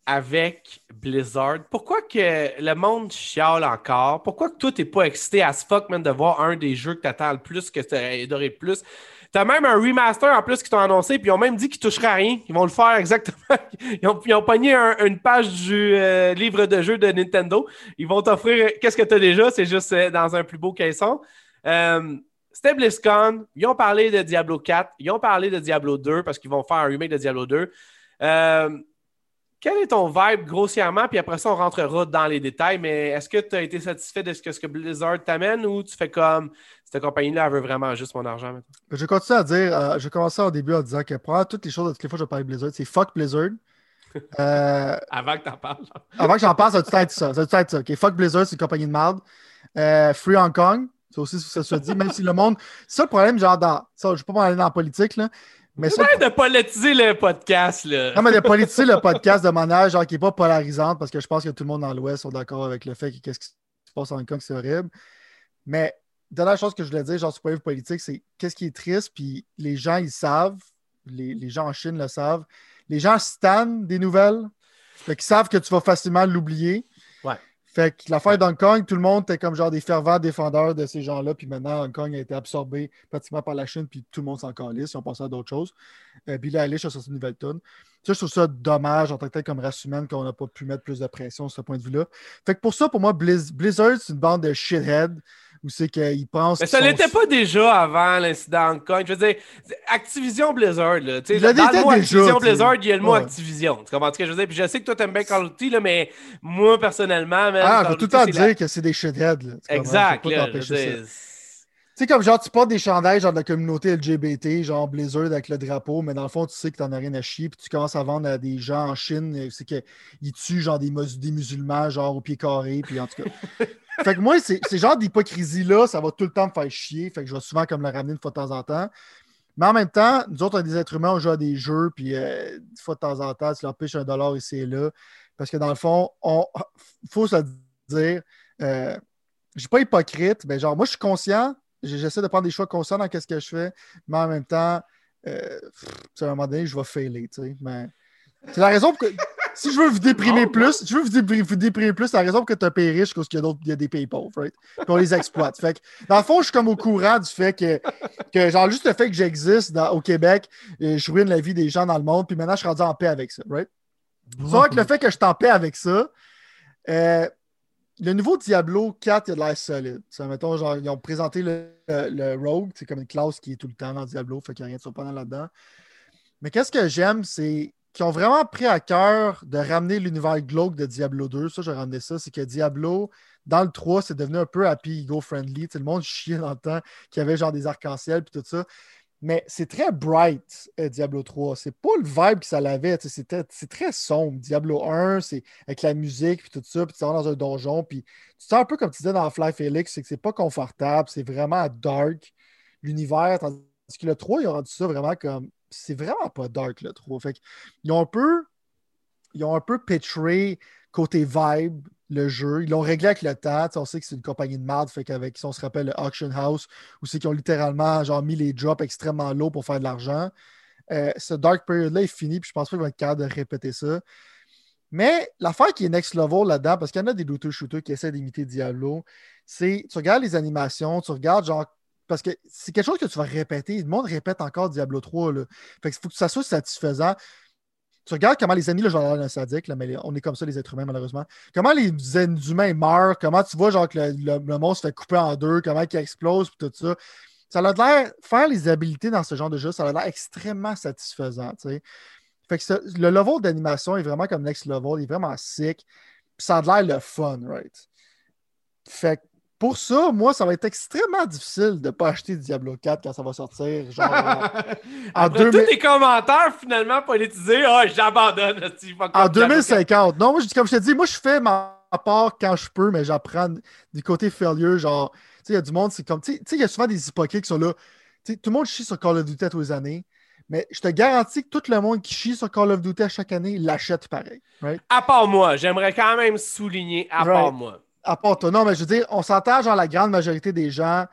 avec Blizzard? Pourquoi que le monde chiale encore? Pourquoi que toi, t'es pas excité à ce fuck, man, de voir un des jeux que t'attends le plus, que tu adoré le plus? T'as même un remaster en plus qui t'ont annoncé, puis ils ont même dit qu'ils toucheraient à rien. Ils vont le faire exactement. *laughs* Ils ont, pogné une page du euh, livre de jeu de Nintendo. Ils vont t'offrir qu'est-ce que tu as déjà, c'est juste euh, dans un plus beau caisson. Euh, ils ont parlé de Diablo 4, ils ont parlé de Diablo 2 parce qu'ils vont faire un remake de Diablo 2. Quel est ton vibe grossièrement? Puis après ça, on rentrera dans les détails. Mais est-ce que tu as été satisfait de ce que, ce que Blizzard t'amène ou tu fais comme cette compagnie-là veut vraiment juste mon argent maintenant? Je continue à dire, euh, je commençais au début en disant que pour toutes les choses, toutes les fois que je parle de Blizzard, c'est fuck Blizzard. *laughs* Euh, avant que t'en parles. avant que j'en parle, ça doit être ça. Ça doit être ça. Fuck Blizzard, c'est une compagnie de merde. Euh, Free Hong Kong, c'est aussi ce que ça se dit, même si le monde. C'est ça le problème, genre, dans. Ça, je ne vais pas m'aller dans la politique, là. Mais ça, de politiser le podcast, là. Non, mais de politiser le *laughs* podcast de manière genre qui n'est pas polarisante, parce que je pense que tout le monde dans l'Ouest sont d'accord avec le fait que qu'est-ce qui se passe en Hong Kong, c'est horrible. Mais dernière chose que je voulais dire, genre, sur point de vue politique, c'est qu'est-ce qui est triste, puis les gens, ils savent, les, les, gens en Chine le savent, les gens stannent des nouvelles, fait qu'ils savent que tu vas facilement l'oublier. Fait que l'affaire d'Hong Kong, tout le monde était comme genre des fervents défendeurs de ces gens-là. Puis maintenant, Hong Kong a été absorbé pratiquement par la Chine, puis tout le monde s'en calisse. Ils ont pensé à d'autres choses. Euh, Billy Eilish a sorti une nouvelle tonne. Ça, je trouve ça dommage en tant que tel comme race humaine qu'on n'a pas pu mettre plus de pression sur ce point de vue-là. Fait que pour ça, pour moi, Blizzard, c'est une bande de shitheads où c'est qu'ils pensent. Mais ça n'était pas déjà avant l'incident Hong Kong. Je veux dire, Activision Blizzard, là. Tu sais, dans le mot Activision Blizzard, il y a le mot Activision. Tu comprends ce que je veux dire? Puis je sais que toi, t'aimes bien Call of Duty, là, mais moi, personnellement. Même, ah, je tout le temps dire que c'est des shitheads. Exact. Là, sais, comme genre, tu portes des chandails genre de la communauté LGBT, genre Blizzard avec le drapeau, mais dans le fond, tu sais que t'en as rien à chier, puis tu commences à vendre à des gens en Chine, c'est qu'ils tuent genre des, des musulmans, genre au pied carré, puis en tout cas. *laughs* fait que moi, c'est genre d'hypocrisie-là, ça va tout le temps me faire chier, fait que je vais souvent comme le ramener une fois de temps en temps. Mais en même temps, nous autres, on est des êtres humains, on joue à des jeux, puis euh, une fois de temps en temps, tu leur piches un dollar ici et là. Parce que dans le fond, on faut se dire, euh, je suis pas hypocrite, mais genre, moi, je suis conscient j'essaie de prendre des choix conscients dans ce que je fais, mais en même temps, euh, à un moment donné, je vais failer, tu sais. Mais c'est la raison pour que. *laughs* si je veux vous déprimer plus, je veux vous, déprimer plus, c'est la raison pour que tu as payé riche parce qu'il y y a des pays pauvres, right? Puis on les exploite. Fait que, dans le fond, je suis comme au courant du fait que, que genre, juste le fait que j'existe au Québec, euh, je ruine la vie des gens dans le monde, puis maintenant, je suis rendu en paix avec ça, right? C'est vrai que le fait que je suis en paix avec ça, euh, le nouveau Diablo 4, il a de l'air solide. Mettons, genre, ils ont présenté le, Rogue, c'est comme une classe qui est tout le temps dans Diablo, fait qu'il n'y a rien de surprenant là-dedans. Mais qu'est-ce que j'aime, c'est qu'ils ont vraiment pris à cœur de ramener l'univers glauque de Diablo 2. Ça, j'ai ramené ça. C'est que Diablo, dans le 3, c'est devenu un peu happy ego-friendly. Le monde *laughs* chiait dans le temps qu'il y avait genre des arcs-en-ciel et tout ça. Mais c'est très bright, euh, Diablo 3. C'est pas le vibe que ça avait. C'est très sombre. Diablo 1, c'est avec la musique puis tout ça, puis tu vas dans un donjon, puis tu sens un peu comme tu disais dans Fly Felix, c'est que c'est pas confortable, c'est vraiment dark, l'univers. Tandis que le 3, ils ont rendu ça vraiment comme. C'est vraiment pas dark, le 3. Fait ils ont un peu. Ils ont un peu pitché côté vibe le jeu. Ils l'ont réglé avec le temps. on sait que c'est une compagnie de merde, fait qu'avec, si on se rappelle le Auction House, où c'est qu'ils ont littéralement genre, mis les drops extrêmement low pour faire de l'argent. Euh, ce Dark Period-là est fini, puis je pense pas qu'ils vont être capables de répéter ça. Mais l'affaire qui est next level là-dedans, parce qu'il y en a des looter shooters qui essaient d'imiter Diablo, c'est tu regardes les animations, tu regardes genre. Parce que c'est quelque chose que tu vas répéter. Le monde répète encore Diablo 3. Là. Fait faut que ça soit satisfaisant. Tu regardes comment les ennemis, là, genre un sadique, là, mais on est comme ça, les êtres humains, malheureusement. Comment les humains meurent, comment tu vois genre que le, le, monstre se fait couper en deux, comment il explose, puis tout ça. Ça a l'air, faire les habilités dans ce genre de jeu, ça a l'air extrêmement satisfaisant, tu sais. Fait que le level d'animation est vraiment comme next level, il est vraiment sick. Puis ça a l'air le fun, right? Fait que pour ça, moi, ça va être extrêmement difficile de ne pas acheter Diablo 4 quand ça va sortir. Genre, en, *laughs* tous tes commentaires finalement politisés, ah, j'abandonne. En 2050. Non, moi, comme je te dis, moi, je fais ma part quand je peux, mais j'apprends du côté failure. Genre, tu sais, il y a du monde, c'est comme, tu sais, il y a souvent des hypocrites qui sont là. tout le monde chie sur Call of Duty tous les années. Mais je te garantis que tout le monde qui chie sur Call of Duty à chaque année l'achète pareil. À part moi, j'aimerais quand même souligner, à part moi à part toi. Non, mais je veux dire, on s'entend, genre, la grande majorité des gens,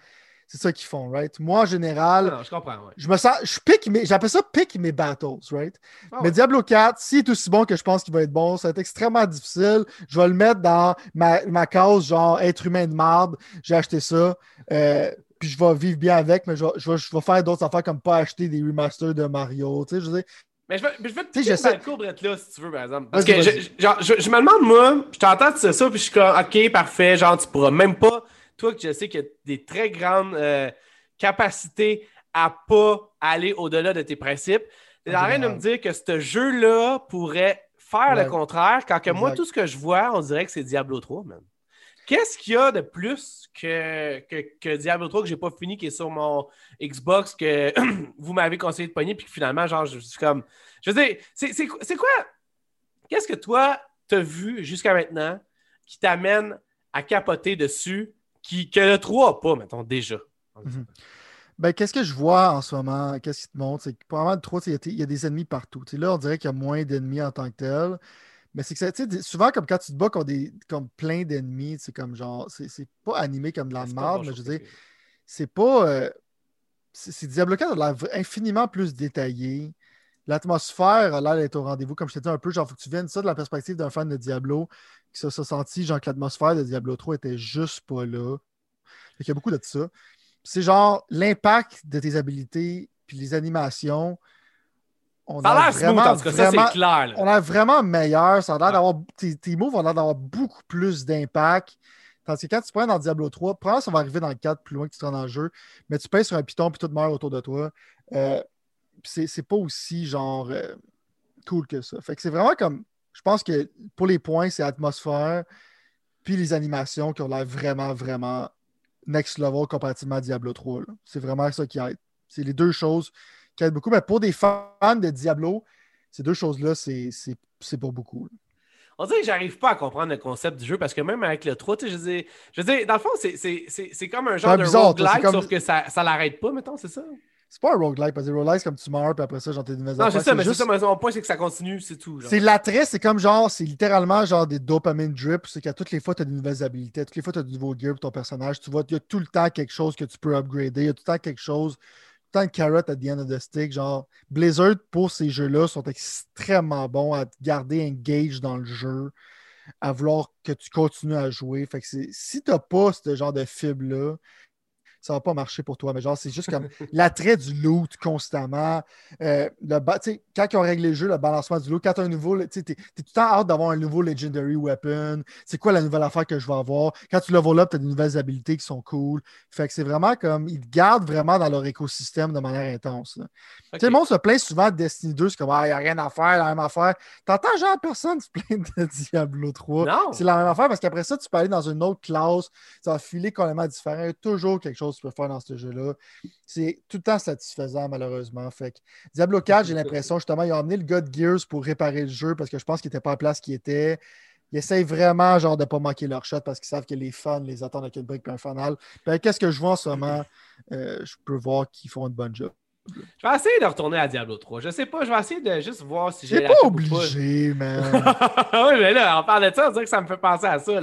c'est ça qu'ils font, right? Moi, en général. Non, je comprends, ouais. Je me sens. Je pique mes. J'appelle ça pique mes battles, right? Ah mais Diablo 4, s'il est aussi bon que je pense qu'il va être bon, ça va être extrêmement difficile. Je vais le mettre dans ma, ma case, genre, être humain de marde. J'ai acheté ça. Euh, puis je vais vivre bien avec, mais je vais, je vais, je vais faire d'autres affaires comme pas acheter des remasters de Mario. Tu sais, je veux dire, mais je vais, je vais te piquer le courbe là, si tu veux, par exemple. Parce que je, genre, je, me demande, moi, je t'entends dire ça, puis je suis comme, OK, parfait, genre, tu pourras même pas, toi que je sais qu'il y a des très grandes euh, capacités à pas aller au-delà de tes principes, tu es en train de me dire que ce jeu-là pourrait faire le contraire, quand que moi, tout ce que je vois, on dirait que c'est Diablo 3, même. Qu'est-ce qu'il y a de plus que, que, Diablo 3 que j'ai pas fini, qui est sur mon Xbox, que *clears throat* vous m'avez conseillé de pogner, puis que finalement, genre, je suis comme. Je veux dire, c'est quoi? Qu'est-ce que toi, t'as vu jusqu'à maintenant qui t'amène à capoter dessus, qui, que le 3 n'a pas, mettons, déjà? Mhm. Ben, qu'est-ce que je vois en ce moment? Qu'est-ce qui te montre? C'est que probablement le 3, il y, a des ennemis partout. là, on dirait qu'il y a moins d'ennemis en tant que tel. Mais c'est que souvent, comme quand tu te bats contre des, comme plein d'ennemis, c'est comme genre, c'est pas animé comme de la merde, mais je veux dire, c'est pas. Euh, c'est Diablo 4 a l'air infiniment plus détaillé. L'atmosphère a l'air d'être au rendez-vous, comme je t'ai dit un peu, genre, faut que tu viennes ça de la perspective d'un fan de Diablo qui se senti genre que l'atmosphère de Diablo 3 était juste pas là. Il y a beaucoup de ça. C'est genre l'impact de tes habilités puis les animations on ça a l'air smooth, en tout cas, ça c'est clair. On a vraiment meilleur. Ça a l'air d'avoir. Tes, moves ont l'air d'avoir beaucoup plus d'impact. Tandis que quand tu prends dans Diablo 3, probablement ça va arriver dans le 4 plus loin que tu te rends dans le jeu, mais tu pèses sur un piton puis tout meurt autour de toi. Euh, c'est pas aussi genre euh, cool que ça. Fait que c'est vraiment comme. Je pense que pour les points, c'est l'atmosphère puis les animations qui ont l'air vraiment, vraiment next level comparativement à Diablo 3. C'est vraiment ça qui aide. C'est les deux choses beaucoup. Mais pour des fans de Diablo, ces deux choses-là, c'est pour beaucoup. On dirait que j'arrive pas à comprendre le concept du jeu parce que même avec le 3, je veux je veux dans le fond, c'est comme un genre de roguelike, sauf que ça, ça l'arrête pas, mettons, c'est ça? C'est pas un roguelike, parce que roguelike, c'est comme tu meurs, puis après ça, j'en ai des nouvelles Non, c'est ça, mais c'est ça, mon point, c'est que ça continue, c'est tout. C'est l'attrait, c'est comme genre, c'est littéralement genre des dopamine drips, c'est qu'à toutes les fois, tu as de nouvelles habilités, toutes les fois, tu as du nouveau gear pour ton personnage, tu vois, il y a tout le temps quelque chose que tu peux upgrader, il y a tout le temps quelque chose tant de carrot at the end of the stick. Genre, Blizzard, pour ces jeux-là, sont extrêmement bons à garder engaged dans le jeu, à vouloir que tu continues à jouer. Fait que si tu n'as pas ce genre de fibre-là, ça va pas marcher pour toi. Mais genre, c'est juste comme l'attrait du loot constamment. Euh, le quand ils ont réglé le jeu, le balancement du loot, quand tu as un nouveau, tu es, tout le temps hâte d'avoir un nouveau Legendary Weapon. C'est quoi la nouvelle affaire que je vais avoir? Quand tu level up, tu as des nouvelles habilités qui sont cool. Fait que c'est vraiment comme, ils te gardent vraiment dans leur écosystème de manière intense. Okay. Le monde se plaint souvent de Destiny 2, c'est comme, ah, il n'y a rien à faire, la même affaire. T'entends genre personne se plaindre de *laughs* Diablo 3. C'est la même affaire parce qu'après ça, tu peux aller dans une autre classe, ça va filer complètement différent. Il y a toujours quelque chose tu peux faire dans ce jeu-là. C'est tout le temps satisfaisant, malheureusement. Fait que Diablo 4, j'ai l'impression, justement, ils ont amené le God Gears pour réparer le jeu parce que je pense qu'il n'était pas à la place qu'il était. Ils essayent vraiment genre de ne pas manquer leur shot parce qu'ils savent que les fans les attendent avec une brique et un fanal. Ben, qu'est-ce que je vois en ce moment? Euh, je peux voir qu'ils font une bonne job. Je vais essayer de retourner à Diablo 3. Je sais pas, je vais essayer de juste voir si j'ai la pas obligé, man. *laughs* oui, mais là, on parle de ça, on dirait que ça me fait penser à ça.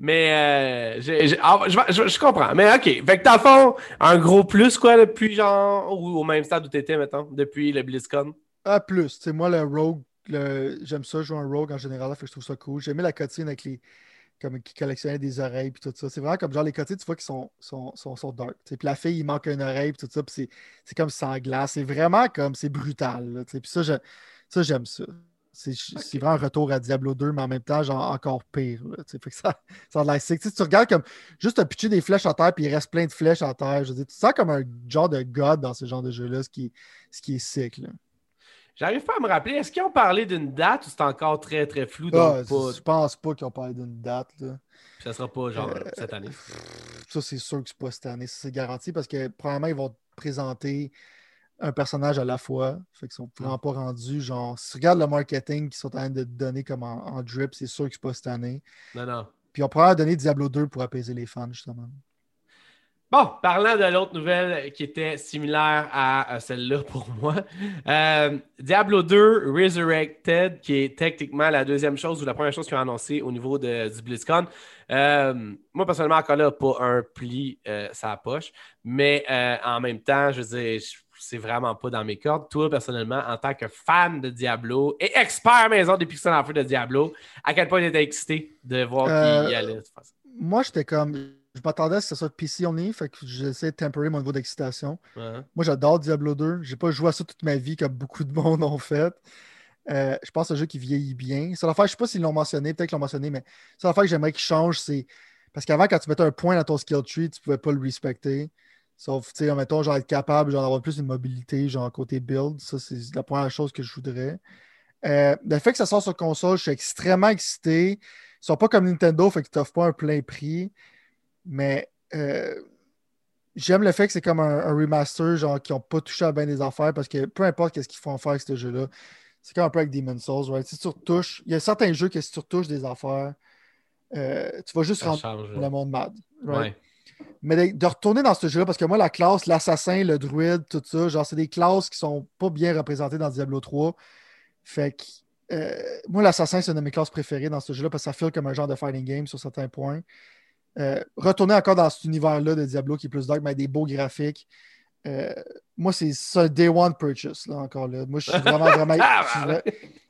Mais euh, ah, je, comprends. Mais OK. Fait que dans le fond, un gros plus, quoi, depuis genre, ou au même stade où tu étais, maintenant, depuis le BlizzCon? Ah, plus. Tu sais, moi, le Rogue, j'aime ça, jouer un Rogue en général, fait que je trouve ça cool. J'aimais la cotine avec les comme qui collectionnait des oreilles puis tout ça. C'est vraiment comme genre les côtés, tu vois, qui sont, sont, sont, sont dark. Puis la fille, il manque une oreille puis tout ça, puis c'est comme sans glace. C'est vraiment comme, c'est brutal. Puis ça, j'aime ça. C'est vraiment un retour à Diablo 2, mais en même temps, genre encore pire. fait que ça, ça a tu regardes comme juste un pitcher des flèches en terre, puis il reste plein de flèches en terre. Je veux dire, tu sens comme un genre de god dans ce genre de jeu-là, ce qui, ce qui est sick. Là. J'arrive pas à me rappeler. Est-ce qu'ils ont parlé d'une date ou c'est encore très très flou? Ah, Je pense pas qu'ils ont parlé d'une date. Là. Ça sera pas genre euh, cette année. ça, c'est sûr que c'est pas cette année. C'est garanti parce que, probablement, ils vont présenter un personnage à la fois. Fait qu'ils sont vraiment pas rendus. Genre, si tu regardes le marketing qu'ils sont en train de donner comme en, drip, c'est sûr que c'est pas cette année. Non, non. Puis on pourrait donner Diablo 2 pour apaiser les fans, justement. Bon, parlant de l'autre nouvelle qui était similaire à, celle-là pour moi, euh, Diablo 2 Resurrected, qui est techniquement la deuxième chose ou la première chose qu'ils ont annoncé au niveau de, du BlizzCon. Euh, moi, personnellement, encore là, pas un pli euh, sa poche, mais en même temps, je veux dire, c'est vraiment pas dans mes cordes. Toi, personnellement, en tant que fan de Diablo et expert maison des pixels en feu de Diablo, à quel point tu étais excité de voir qui y allait? Moi, j'étais comme je m'attendais à ce que ce soit PC only, fait que j'essaie de tempérer mon niveau d'excitation. Moi, j'adore Diablo 2. J'ai pas joué à ça toute ma vie comme beaucoup de monde ont fait. Euh, je pense que c'est un jeu qui vieillit bien. C'est l'affaire, je sais pas s'ils l'ont mentionné, peut-être qu'ils l'ont mentionné, mais c'est l'affaire que j'aimerais qu'il change, c'est parce qu'avant, quand tu mettais un point dans ton skill tree, tu pouvais pas le respecter. Sauf, tu sais, mettons, genre être capable d'avoir plus de mobilité, genre côté build. Ça, c'est la première chose que je voudrais. Euh, le fait que ça sort sur console, je suis extrêmement excité. Ils sont pas comme Nintendo, fait qu'ils t'offrent pas un plein prix. Mais euh, j'aime le fait que c'est comme un, remaster, genre, qui n'ont pas touché à bien des affaires, parce que peu importe ce qu'ils font faire avec ce jeu-là, c'est comme un peu avec Demon's Souls, right? Si tu retouches, il y a certains jeux que si tu retouches des affaires, euh, tu vas juste rendre le monde mad. Mais de, retourner dans ce jeu-là, parce que moi, la classe, l'assassin, le druide, tout ça, genre, c'est des classes qui sont pas bien représentées dans Diablo 3. Fait que euh, moi, l'assassin, c'est une de mes classes préférées dans ce jeu-là parce que ça feel comme un genre de fighting game sur certains points. Euh, retourner encore dans cet univers-là de Diablo qui est plus dark, mais des beaux graphiques. Euh, moi, c'est ça, Day One Purchase, là, encore là. Moi, je suis vraiment, *laughs* vraiment,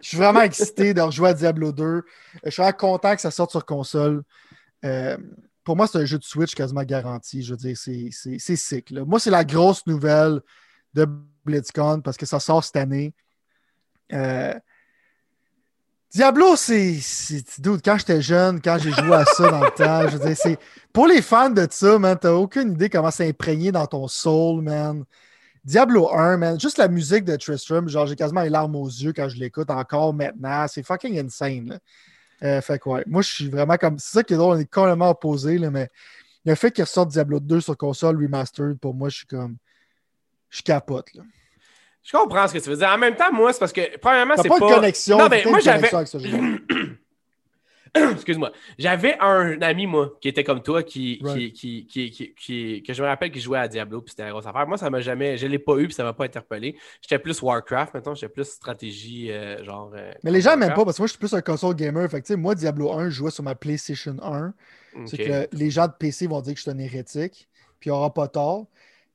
je suis, vraiment excité de rejouer à Diablo 2. Euh, je suis vraiment content que ça sorte sur console. pour moi, c'est un jeu de Switch quasiment garanti. Je veux dire, c'est sick. Moi, c'est la grosse nouvelle de BlitzCon parce que ça sort cette année. Diablo, c'est. Quand j'étais jeune, quand j'ai joué à ça dans le *laughs* temps, je veux dire, c'est. Pour les fans de ça, man, t'as aucune idée comment c'est imprégné dans ton soul, man. Diablo 1, man, juste la musique de Tristram, genre, j'ai quasiment les larmes aux yeux quand je l'écoute encore maintenant. C'est fucking insane, euh, fait quoi. moi, je suis vraiment comme. C'est ça qui est drôle, on est complètement opposés, là, mais le fait qu'il ressorte Diablo 2 sur console remastered, pour moi, je suis comme. Je capote, là. Je comprends ce que tu veux dire. En même temps, moi, c'est parce que, premièrement, c'est pas. pas une connexion. Non, mais moi, j'avais. *clears throat* Excuse-moi. J'avais un ami, moi, qui était comme toi, qui, qui, qui, qui, que je me rappelle qui jouait à Diablo, puis c'était une grosse affaire. Moi, ça m'a jamais. Je l'ai pas eu, puis ça m'a pas interpellé. J'étais plus Warcraft, maintenant, j'étais plus stratégie, euh, genre. Euh, mais les gens m'aiment pas, parce que moi, je suis plus un console gamer. Fait que, moi, Diablo 1, je jouais sur ma PlayStation 1. C'est que les gens de PC vont dire que je suis un hérétique, puis il n'y aura pas tort.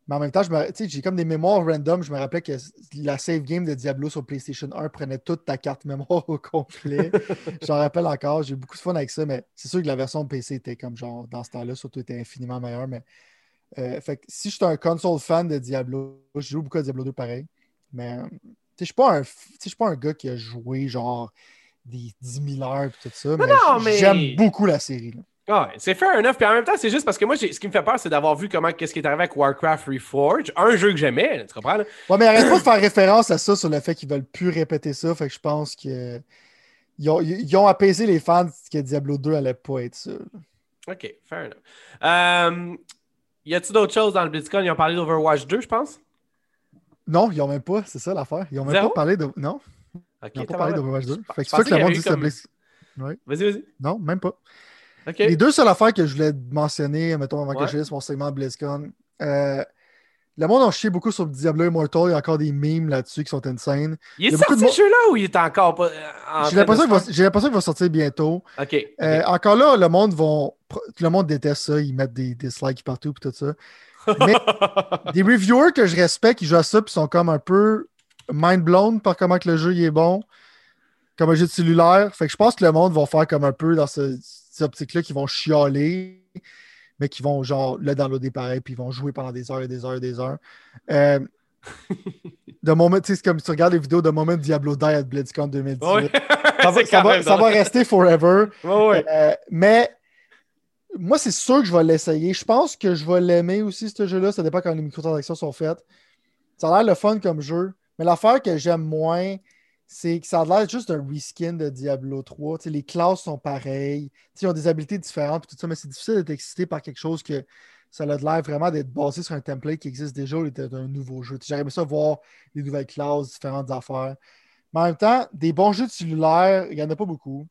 Mais en même temps, j'ai comme des mémoires random. Je me rappelais que la save game de Diablo sur PlayStation 1 prenait toute ta carte mémoire au complet. *laughs* J'en rappelle encore. J'ai eu beaucoup de fun avec ça, mais c'est sûr que la version PC était comme genre dans ce temps-là, surtout était infiniment meilleure. Mais euh, fait si je suis un console fan de Diablo, je joue beaucoup à Diablo 2 pareil. Mais je ne suis pas, un, pas un gars qui a joué genre des 10 000 heures et tout ça. mais, j'aime beaucoup la série. Ah, c'est fair enough. Puis en même temps, c'est juste parce que moi, ce qui me fait peur, c'est d'avoir vu comment qu'est-ce qui est arrivé avec Warcraft Reforged, un jeu que j'aimais, tu comprends? Là? Ouais, mais arrête pas de faire référence à ça sur le fait qu'ils veulent plus répéter ça. Fait que je pense qu'ils ont, ils ont apaisé les fans que Diablo 2 allait pas être ça. Ok, fair enough. Euh, y a-t-il d'autres choses dans le BlitzCon? Ils ont parlé d'Overwatch 2, je pense? Non, ils n'ont même pas, c'est ça l'affaire. Ils n'ont même pas parlé de. Non. ils n'ont pas parlé d'Overwatch 2. Fait que c'est ça que le monde dit comme... ouais. Vas-y, vas-y. Non, même pas. Les deux seules affaires que je voulais mentionner, mettons, avant que je laisse mon segment BlizzCon, euh, le monde a chié beaucoup sur Diablo Immortal. Il y a encore des memes là-dessus qui sont insane. Il est il sorti ce jeu-là ou il est encore pas. Euh, j'ai l'impression qu'il va, sortir? bientôt. OK. Euh, encore là, le monde vont. Le monde déteste ça. Ils mettent des dislikes partout et tout ça. Mais *laughs* des reviewers que je respecte, ils jouent à ça et sont comme un peu mind blown par comment que le jeu est bon. Comme un jeu de cellulaire. Fait que je pense que le monde va faire comme un peu dans ce optiques-là qui vont chialer, mais qui vont genre le downloader pareil, puis ils vont jouer pendant des heures et des heures et des heures. Euh, *laughs* de moment, c'est comme si tu regardes les vidéos de moment Diablo Die at BlizzCon 2018. ça, va, *laughs* rester forever. Euh, mais moi, c'est sûr que je vais l'essayer. Je pense que je vais l'aimer aussi, ce jeu-là. Ça dépend quand les microtransactions sont faites. Ça a l'air le fun comme jeu. Mais l'affaire que j'aime moins, c'est que ça a l'air juste un reskin de Diablo 3. les classes sont pareilles. ils ont des habiletés différentes, tout ça, mais c'est difficile d'être excité par quelque chose que ça a l'air vraiment d'être basé sur un template qui existe déjà ou d'un nouveau jeu. J'aimerais ça voir des nouvelles classes, différentes affaires. Mais en même temps, des bons jeux de cellulaire, il n'y en a pas beaucoup.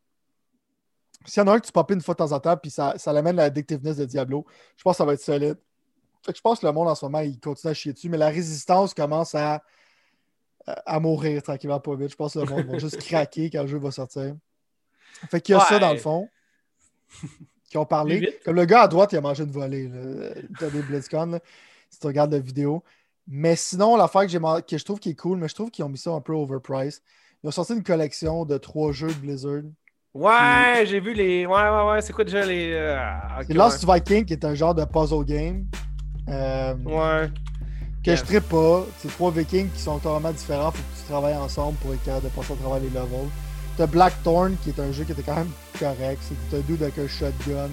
S'il y en a un que tu popes une fois de temps en temps, puis ça, ça l'amène l'addictiveness de Diablo, je pense que ça va être solide. je pense que le monde en ce moment, il continue à chier dessus, mais la résistance commence à à mourir tranquillement pas vite. Je pense que le monde va juste *laughs* craquer quand le jeu va sortir. Fait qu'il y a ça dans le fond. qui ont parlé. Comme le gars à droite, il a mangé une volée. T'as des BlizzCon, si tu regardes la vidéo. Mais sinon, l'affaire que, que je trouve qui est cool, mais je trouve qu'ils ont mis ça un peu overpriced. Ils ont sorti une collection de trois jeux de Blizzard. Ouais, j'ai vu les. Ouais, ouais, ouais. C'est quoi déjà les. Euh... c'est Lost Viking qui est un genre de puzzle game. Euh, ouais que je trippe pas. C'est trois vikings qui sont totalement différents. Faut que tu travailles ensemble pour être capable de passer à travers les levels. T'as Blackthorn qui est un jeu qui était quand même correct. C'est t'as dude avec un shotgun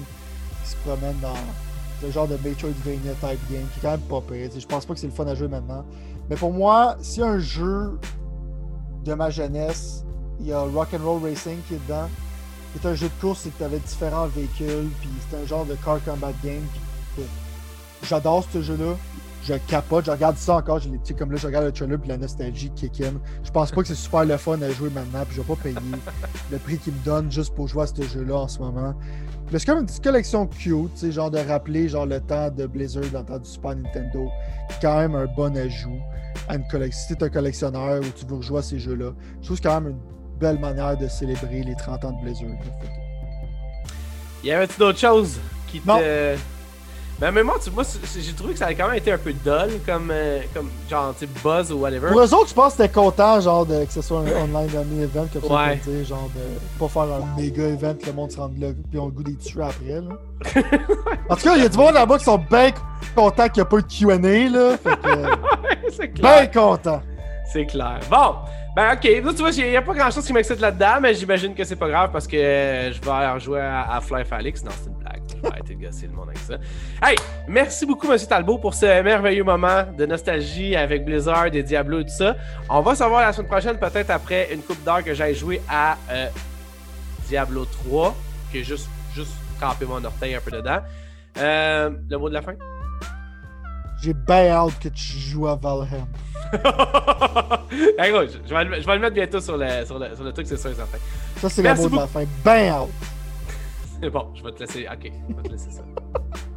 qui se promène dans ce genre de Metroidvania type game qui est quand même pas pire. Je pense pas que c'est le fun à jouer maintenant. Mais pour moi, si un jeu de ma jeunesse, il y a Rock'n'Roll Racing qui est dedans. C'est un jeu de course, c'est que tu avais différents véhicules, puis c'est un genre de car combat game. J'adore ce jeu-là je capote, je regarde ça encore, je les, comme là, je regarde le trailer puis la nostalgie kick in. Je pense pas que c'est super le fun à jouer maintenant, puis je vais pas payer le prix qu'ils me donnent juste pour jouer à ce jeu-là en ce moment. Mais c'est comme une petite collection cute, tu genre de rappeler genre le temps de Blizzard dans le temps du Super Nintendo. Quand même un bon ajout à une collection. Si t'es un collectionneur ou tu veux rejouer à ces jeux-là, je trouve que c'est quand même une belle manière de célébrer les 30 ans de Blizzard. Il y avait-tu d'autres choses qui te. Ben, mais moi, tu, moi j'ai trouvé que ça a quand même été un peu dull, comme, euh, comme genre, type buzz ou whatever. Pour eux autres, je pense que c'était content, genre, de, que ce soit un online only event, comme ça, ouais. dire, genre, de pas faire un méga event, que le monde se rende là, puis on le goût des tuer après, là. *laughs* en tout cas, il y a du monde là-bas qui sont bien contents qu'il n'y a pas eu de QA, là. Fait que. *laughs* c'est clair. Bien content. C'est clair. Bon, ben ok, là tu vois, il n'y a pas grand chose qui m'excite là-dedans, mais j'imagine que c'est pas grave parce que je vais aller rejouer à, à Fly Falix. Non, c'est une blague. Je vais arrêter de gasser le monde avec ça. Hey, merci beaucoup, Monsieur Talbot, pour ce merveilleux moment de nostalgie avec Blizzard et Diablo et tout ça. On va savoir la semaine prochaine, peut-être après une coupe d'heure que j'aille jouer à euh, Diablo 3, que juste, juste tremper mon orteil un peu dedans. Euh, le mot de la fin? J'ai bien hâte que tu joues à Valheim. *laughs* hey, gros, je, je, vais, je, vais, le mettre bientôt sur le, sur le, sur le truc, c'est sûr et certain. Ça, c'est le mot de la fin. Ben out! Bon, je vais te laisser. Ok, je vais te laisser ça. *laughs*